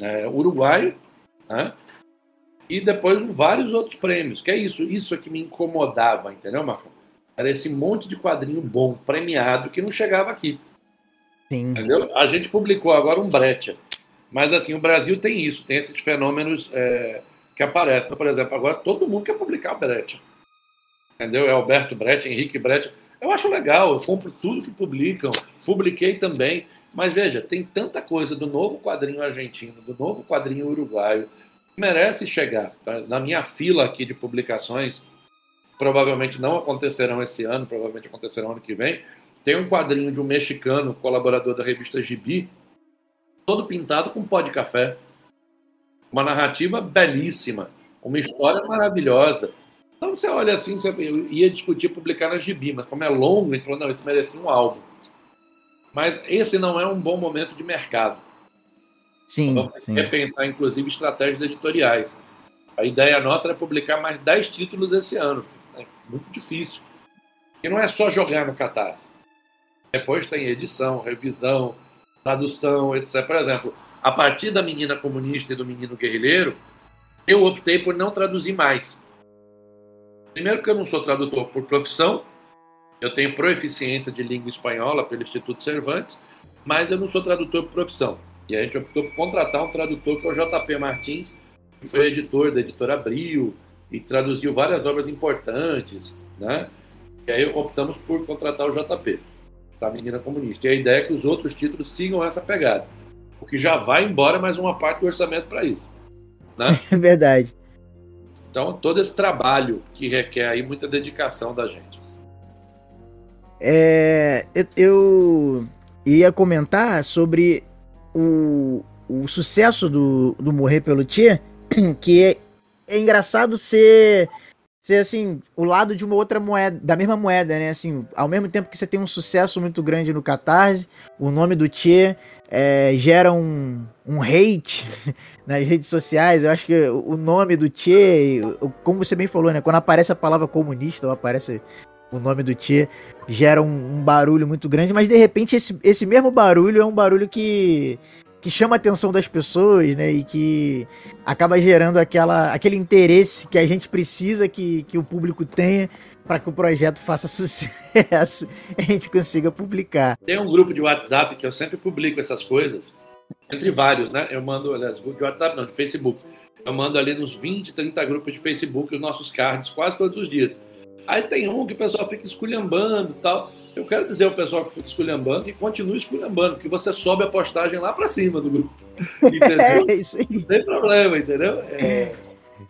Speaker 2: uh, uruguaio, né? E depois vários outros prêmios. Que é isso, isso é que me incomodava, entendeu, Marcão? Era esse monte de quadrinho bom, premiado, que não chegava aqui. Sim. Entendeu? A gente publicou agora um Brecha. Mas assim, o Brasil tem isso, tem esses fenômenos é, que aparecem. Então, por exemplo, agora todo mundo quer publicar Brecha. Entendeu? É Alberto Brecht, Henrique Brecht. Eu acho legal, eu compro tudo que publicam, publiquei também. Mas veja, tem tanta coisa do novo quadrinho argentino, do novo quadrinho uruguaio, merece chegar. Tá? Na minha fila aqui de publicações, provavelmente não acontecerão esse ano, provavelmente acontecerão ano que vem, tem um quadrinho de um mexicano, colaborador da revista Gibi, todo pintado com pó de café. Uma narrativa belíssima, uma história maravilhosa. Então você olha assim, você ia discutir publicar na Gibi, mas como é longo, falou, não, isso merecia um alvo. Mas esse não é um bom momento de mercado.
Speaker 1: Sim, então,
Speaker 2: sim. repensar, inclusive, estratégias editoriais. A ideia nossa era publicar mais 10 títulos esse ano. É muito difícil. E não é só jogar no Catarse. Depois tem edição, revisão, tradução, etc. Por exemplo, a partir da Menina Comunista e do Menino Guerrilheiro, eu optei por não traduzir mais. Primeiro que eu não sou tradutor por profissão, eu tenho proeficiência de língua espanhola pelo Instituto Cervantes, mas eu não sou tradutor por profissão. E a gente optou por contratar um tradutor que é o JP Martins, que foi editor da editora Abril e traduziu várias obras importantes, né? E aí optamos por contratar o JP da Menina Comunista. E a ideia é que os outros títulos sigam essa pegada. O que já vai embora mais uma parte do orçamento para isso. Né?
Speaker 1: É verdade.
Speaker 2: Então, todo esse trabalho que requer aí muita dedicação da gente.
Speaker 1: É, eu ia comentar sobre o, o sucesso do, do Morrer pelo Tchê, que é, é engraçado ser ser assim, o lado de uma outra moeda, da mesma moeda, né? Assim, ao mesmo tempo que você tem um sucesso muito grande no Catarse, o nome do Tchê é, gera um, um hate nas redes sociais. Eu acho que o nome do Tchê, como você bem falou, né? Quando aparece a palavra comunista ou aparece o nome do Tchê, gera um, um barulho muito grande, mas de repente esse, esse mesmo barulho é um barulho que que chama a atenção das pessoas, né? E que acaba gerando aquela, aquele interesse que a gente precisa que, que o público tenha para que o projeto faça sucesso e a gente consiga publicar.
Speaker 2: Tem um grupo de WhatsApp que eu sempre publico essas coisas, entre vários, né? Eu mando, aliás, de WhatsApp não, de Facebook. Eu mando ali nos 20, 30 grupos de Facebook os nossos cards quase todos os dias. Aí tem um que o pessoal fica esculhambando e tal. Eu quero dizer ao pessoal que fica esculhambando que continue esculhambando, que você sobe a postagem lá para cima do grupo. Entendeu? É isso aí. Não tem problema, entendeu? É,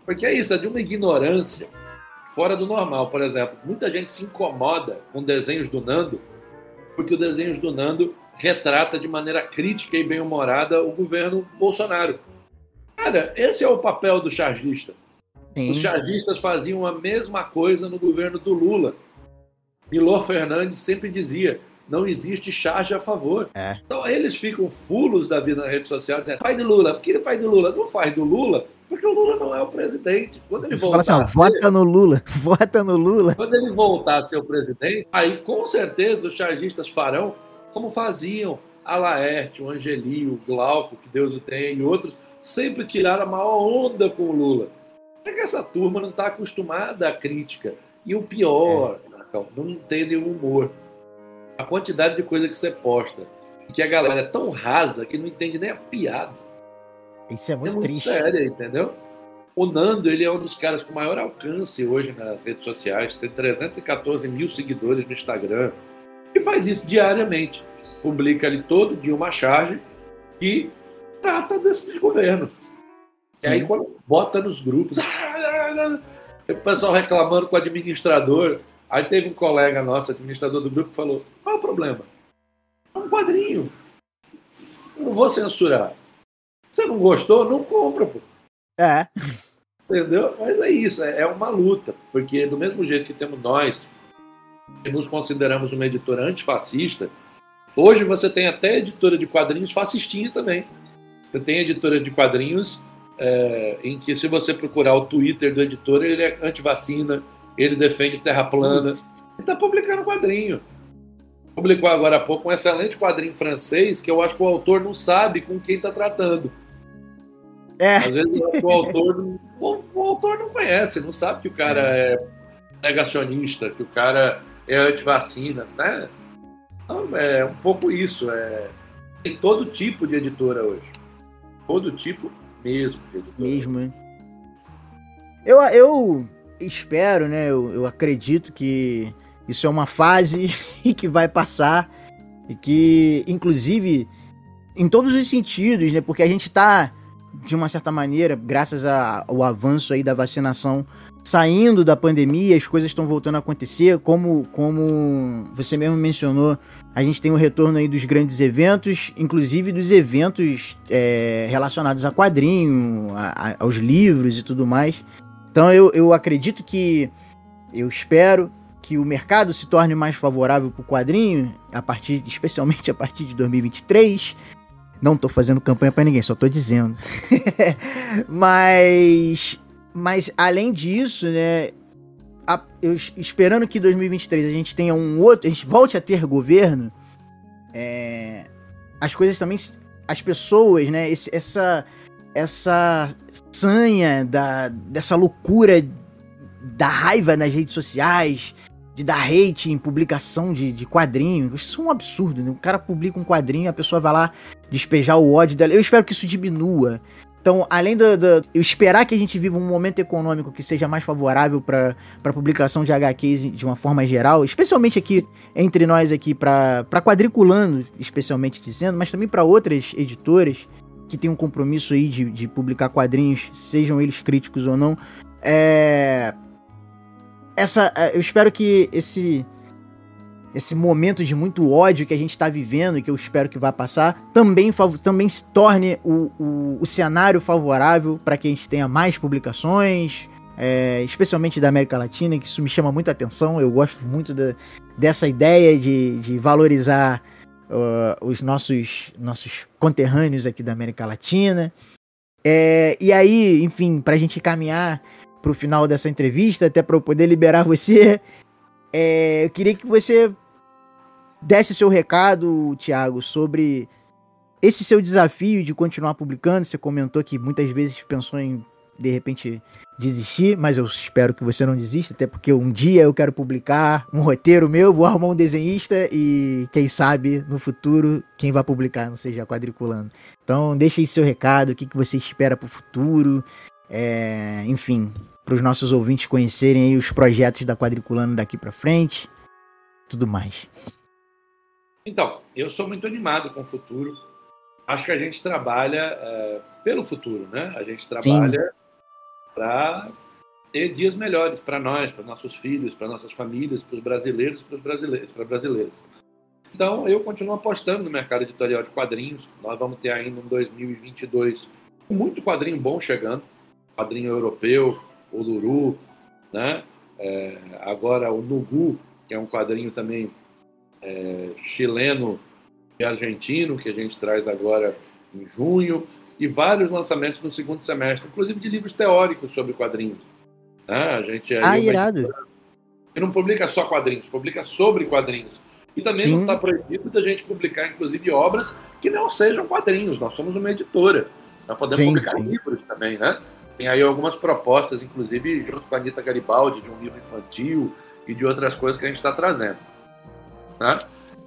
Speaker 2: porque é isso, é de uma ignorância fora do normal. Por exemplo, muita gente se incomoda com desenhos do Nando, porque o desenhos do Nando retrata de maneira crítica e bem-humorada o governo Bolsonaro. Cara, esse é o papel do chargista. Sim. Os chargistas faziam a mesma coisa no governo do Lula Milor Fernandes sempre dizia: não existe charge a favor. É. Então eles ficam fulos da vida na rede social dizendo: faz do Lula. Por que ele faz do Lula? Não faz do Lula, porque o Lula não é o presidente. Quando ele voltar.
Speaker 1: Fala assim, ó, ser, vota no Lula, vota no Lula.
Speaker 2: Quando ele voltar a ser o presidente, aí com certeza os chargistas farão como faziam a Laerte, o Angeli, o Glauco, que Deus o tenha, e outros, sempre tiraram a maior onda com o Lula. É que essa turma não está acostumada à crítica. E o pior, é não entendem o humor. A quantidade de coisa que você posta. Que a galera é tão rasa que não entende nem a piada.
Speaker 1: Isso é muito, é muito triste.
Speaker 2: Sério, entendeu? O Nando, ele é um dos caras com maior alcance hoje nas redes sociais. Tem 314 mil seguidores no Instagram. E faz isso diariamente. Publica ali todo dia uma charge e trata desse desgoverno. E aí, quando bota nos grupos, o pessoal reclamando com o administrador, Aí teve um colega nosso, administrador do grupo, que falou: qual é o problema? É um quadrinho. Eu não vou censurar. Você não gostou? Não compra, pô.
Speaker 1: É.
Speaker 2: Entendeu? Mas é isso, é, é uma luta. Porque do mesmo jeito que temos nós, que nos consideramos uma editora antifascista, hoje você tem até editora de quadrinhos fascistinha também. Você tem editora de quadrinhos é, em que, se você procurar o Twitter do editor, ele é anti-vacina, ele defende terra plana. Ele está publicando quadrinho. Publicou agora há pouco um excelente quadrinho francês que eu acho que o autor não sabe com quem está tratando. É. Às vezes o autor, o, o, autor não conhece, não sabe que o cara é, é negacionista, que o cara é anti-vacina, né? Então, é um pouco isso. É... Tem todo tipo de editora hoje. Todo tipo mesmo editora.
Speaker 1: Mesmo, hein? Eu, eu espero, né? Eu, eu acredito que isso é uma fase e que vai passar e que, inclusive, em todos os sentidos, né? Porque a gente tá, de uma certa maneira, graças ao avanço aí da vacinação, saindo da pandemia, as coisas estão voltando a acontecer, como, como você mesmo mencionou, a gente tem o retorno aí dos grandes eventos, inclusive dos eventos é, relacionados a quadrinho, a, a, aos livros e tudo mais. Então eu, eu acredito que. Eu espero que o mercado se torne mais favorável para o quadrinho, a partir, especialmente a partir de 2023. Não estou fazendo campanha para ninguém, só estou dizendo. mas, mas além disso, né, a, eu esperando que 2023 a gente tenha um outro, a gente volte a ter governo, é, as coisas também, as pessoas, né, esse, essa essa sanha da, dessa loucura da raiva nas redes sociais, de dar hate em publicação de, de quadrinho. Isso é um absurdo, né? O cara publica um quadrinho, a pessoa vai lá despejar o ódio dela. Eu espero que isso diminua. Então, além do, do eu esperar que a gente viva um momento econômico que seja mais favorável para publicação de HQs de uma forma geral, especialmente aqui entre nós aqui para quadriculando, especialmente dizendo, mas também para outras editoras, que tem um compromisso aí de, de publicar quadrinhos, sejam eles críticos ou não. É... Essa, é, eu espero que esse esse momento de muito ódio que a gente está vivendo e que eu espero que vá passar, também, também se torne o, o, o cenário favorável para que a gente tenha mais publicações, é, especialmente da América Latina, que isso me chama muita atenção. Eu gosto muito da, dessa ideia de, de valorizar uh, os nossos, nossos conterrâneos aqui da América Latina. É, e aí, enfim, para a gente caminhar para o final dessa entrevista, até para eu poder liberar você, é, eu queria que você desse seu recado, Thiago, sobre esse seu desafio de continuar publicando. Você comentou que muitas vezes pensou em de repente desistir, mas eu espero que você não desista, até porque um dia eu quero publicar um roteiro meu, vou arrumar um desenhista e quem sabe no futuro quem vai publicar não seja quadriculando. Então deixe aí seu recado, o que, que você espera para o futuro, é, enfim, para os nossos ouvintes conhecerem aí os projetos da quadriculando daqui para frente, tudo mais.
Speaker 2: Então, eu sou muito animado com o futuro. Acho que a gente trabalha é, pelo futuro, né? A gente trabalha para ter dias melhores para nós, para nossos filhos, para nossas famílias, para os brasileiros, para os brasileiros, para brasileiras. Então, eu continuo apostando no mercado editorial de quadrinhos. Nós vamos ter ainda um 2022 muito quadrinho bom chegando, quadrinho europeu, o Luru, né? É, agora o Nugu, que é um quadrinho também é, chileno e argentino que a gente traz agora em junho e vários lançamentos no segundo semestre, inclusive de livros teóricos sobre quadrinhos. Né? A gente
Speaker 1: ah, uma... irado.
Speaker 2: E não publica só quadrinhos, publica sobre quadrinhos. E também Sim. não está proibido da gente publicar, inclusive, obras que não sejam quadrinhos. Nós somos uma editora. Nós podemos Sim. publicar livros também, né? Tem aí algumas propostas, inclusive junto com a Anitta Garibaldi, de um livro infantil e de outras coisas que a gente está trazendo. Né?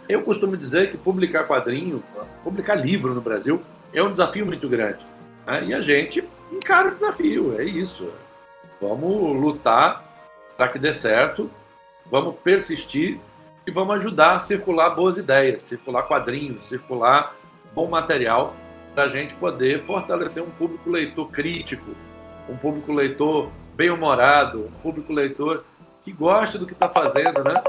Speaker 2: Eu costumo dizer que publicar quadrinho, publicar livro no Brasil, é um desafio muito grande. Né? E a gente encara o desafio, é isso. Vamos lutar para que dê certo, vamos persistir e vamos ajudar a circular boas ideias, circular quadrinhos, circular bom material para a gente poder fortalecer um público leitor crítico, um público leitor bem-humorado, um público leitor que gosta do que está fazendo, né?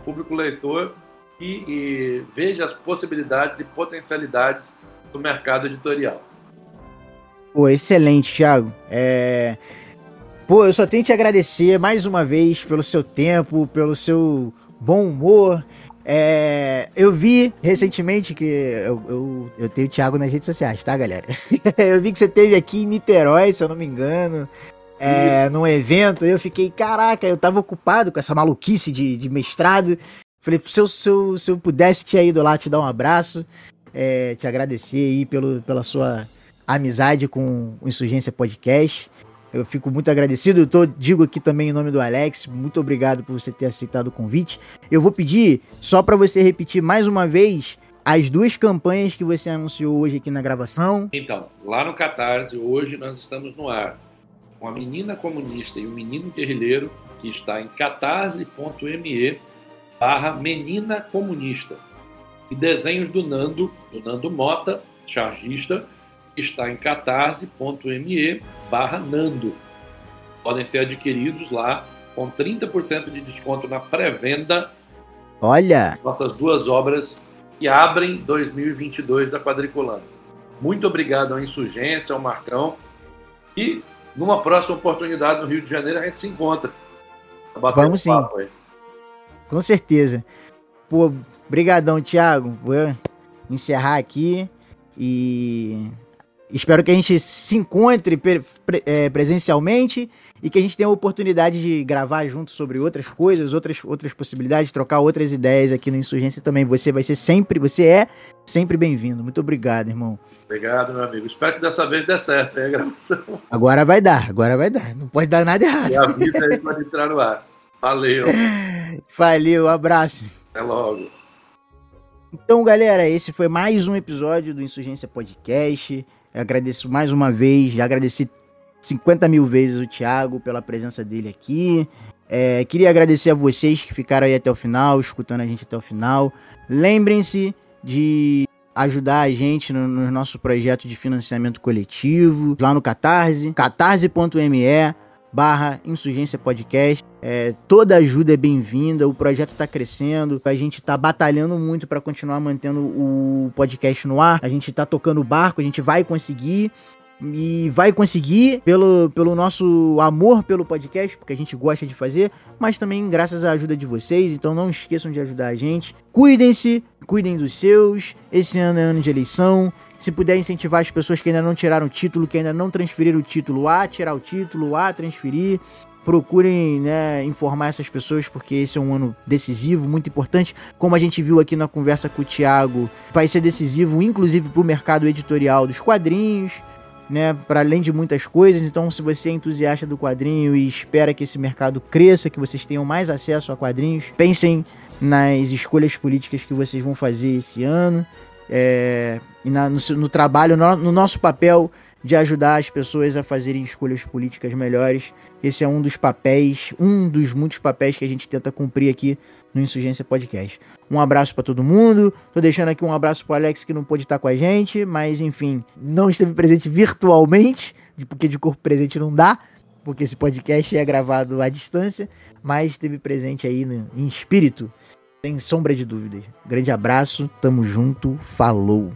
Speaker 2: Um público leitor que e, veja as possibilidades e potencialidades do mercado editorial.
Speaker 1: Pô, excelente, Thiago. É... Pô, eu só tenho que te agradecer mais uma vez pelo seu tempo, pelo seu bom humor. É... Eu vi recentemente que eu, eu, eu tenho o Thiago nas redes sociais, tá, galera? eu vi que você teve aqui em Niterói, se eu não me engano. É, num evento, eu fiquei, caraca, eu tava ocupado com essa maluquice de, de mestrado. Falei, se eu, se, eu, se eu pudesse te ido lá te dar um abraço é, te agradecer aí pelo, pela sua amizade com o Insurgência Podcast. Eu fico muito agradecido. Eu tô, digo aqui também em nome do Alex, muito obrigado por você ter aceitado o convite. Eu vou pedir só para você repetir mais uma vez as duas campanhas que você anunciou hoje aqui na gravação.
Speaker 2: Então, lá no Catarse, hoje nós estamos no ar com a menina comunista e o menino guerrilheiro, que está em catarse.me barra menina comunista e desenhos do Nando, do Nando Mota, chargista, está em catarse.me barra Nando. Podem ser adquiridos lá com 30% de desconto na pré-venda.
Speaker 1: Olha!
Speaker 2: Nossas duas obras que abrem 2022 da Quadriculando. Muito obrigado à Insurgência, ao Marcão. E numa próxima oportunidade no Rio de Janeiro a gente se encontra.
Speaker 1: Vamos sim. Com certeza. Pô, Brigadão, Thiago. Vou encerrar aqui e espero que a gente se encontre pre pre é, presencialmente e que a gente tenha a oportunidade de gravar junto sobre outras coisas, outras, outras possibilidades, trocar outras ideias aqui no Insurgência também. Você vai ser sempre, você é sempre bem-vindo. Muito obrigado, irmão.
Speaker 2: Obrigado, meu amigo. Espero que dessa vez dê certo aí a gravação.
Speaker 1: Agora vai dar, agora vai dar. Não pode dar nada errado.
Speaker 2: E avisa aí pode entrar no ar. Valeu.
Speaker 1: Valeu, um abraço.
Speaker 2: Até logo.
Speaker 1: Então, galera, esse foi mais um episódio do Insurgência Podcast. Eu agradeço mais uma vez, já agradeci 50 mil vezes o Thiago pela presença dele aqui. É, queria agradecer a vocês que ficaram aí até o final, escutando a gente até o final. Lembrem-se de ajudar a gente no, no nosso projeto de financiamento coletivo lá no Catarse, catarse.me barra Insurgência Podcast. É, toda ajuda é bem-vinda, o projeto está crescendo, a gente está batalhando muito para continuar mantendo o podcast no ar, a gente está tocando o barco, a gente vai conseguir. e vai conseguir pelo, pelo nosso amor pelo podcast, porque a gente gosta de fazer, mas também graças à ajuda de vocês. Então não esqueçam de ajudar a gente. Cuidem-se, cuidem dos seus. Esse ano é ano de eleição. Se puder incentivar as pessoas que ainda não tiraram o título, que ainda não transferiram o título, a tirar o título, a transferir procurem né, informar essas pessoas, porque esse é um ano decisivo, muito importante. Como a gente viu aqui na conversa com o Thiago, vai ser decisivo, inclusive, para o mercado editorial dos quadrinhos, né, para além de muitas coisas. Então, se você é entusiasta do quadrinho e espera que esse mercado cresça, que vocês tenham mais acesso a quadrinhos, pensem nas escolhas políticas que vocês vão fazer esse ano. É, e na, no, no, trabalho, no, no nosso papel de ajudar as pessoas a fazerem escolhas políticas melhores. Esse é um dos papéis, um dos muitos papéis que a gente tenta cumprir aqui no Insurgência Podcast. Um abraço para todo mundo. Tô deixando aqui um abraço pro Alex que não pôde estar com a gente, mas enfim, não esteve presente virtualmente, porque de corpo presente não dá, porque esse podcast é gravado à distância, mas esteve presente aí no, em espírito, sem sombra de dúvidas. Grande abraço, tamo junto, falou.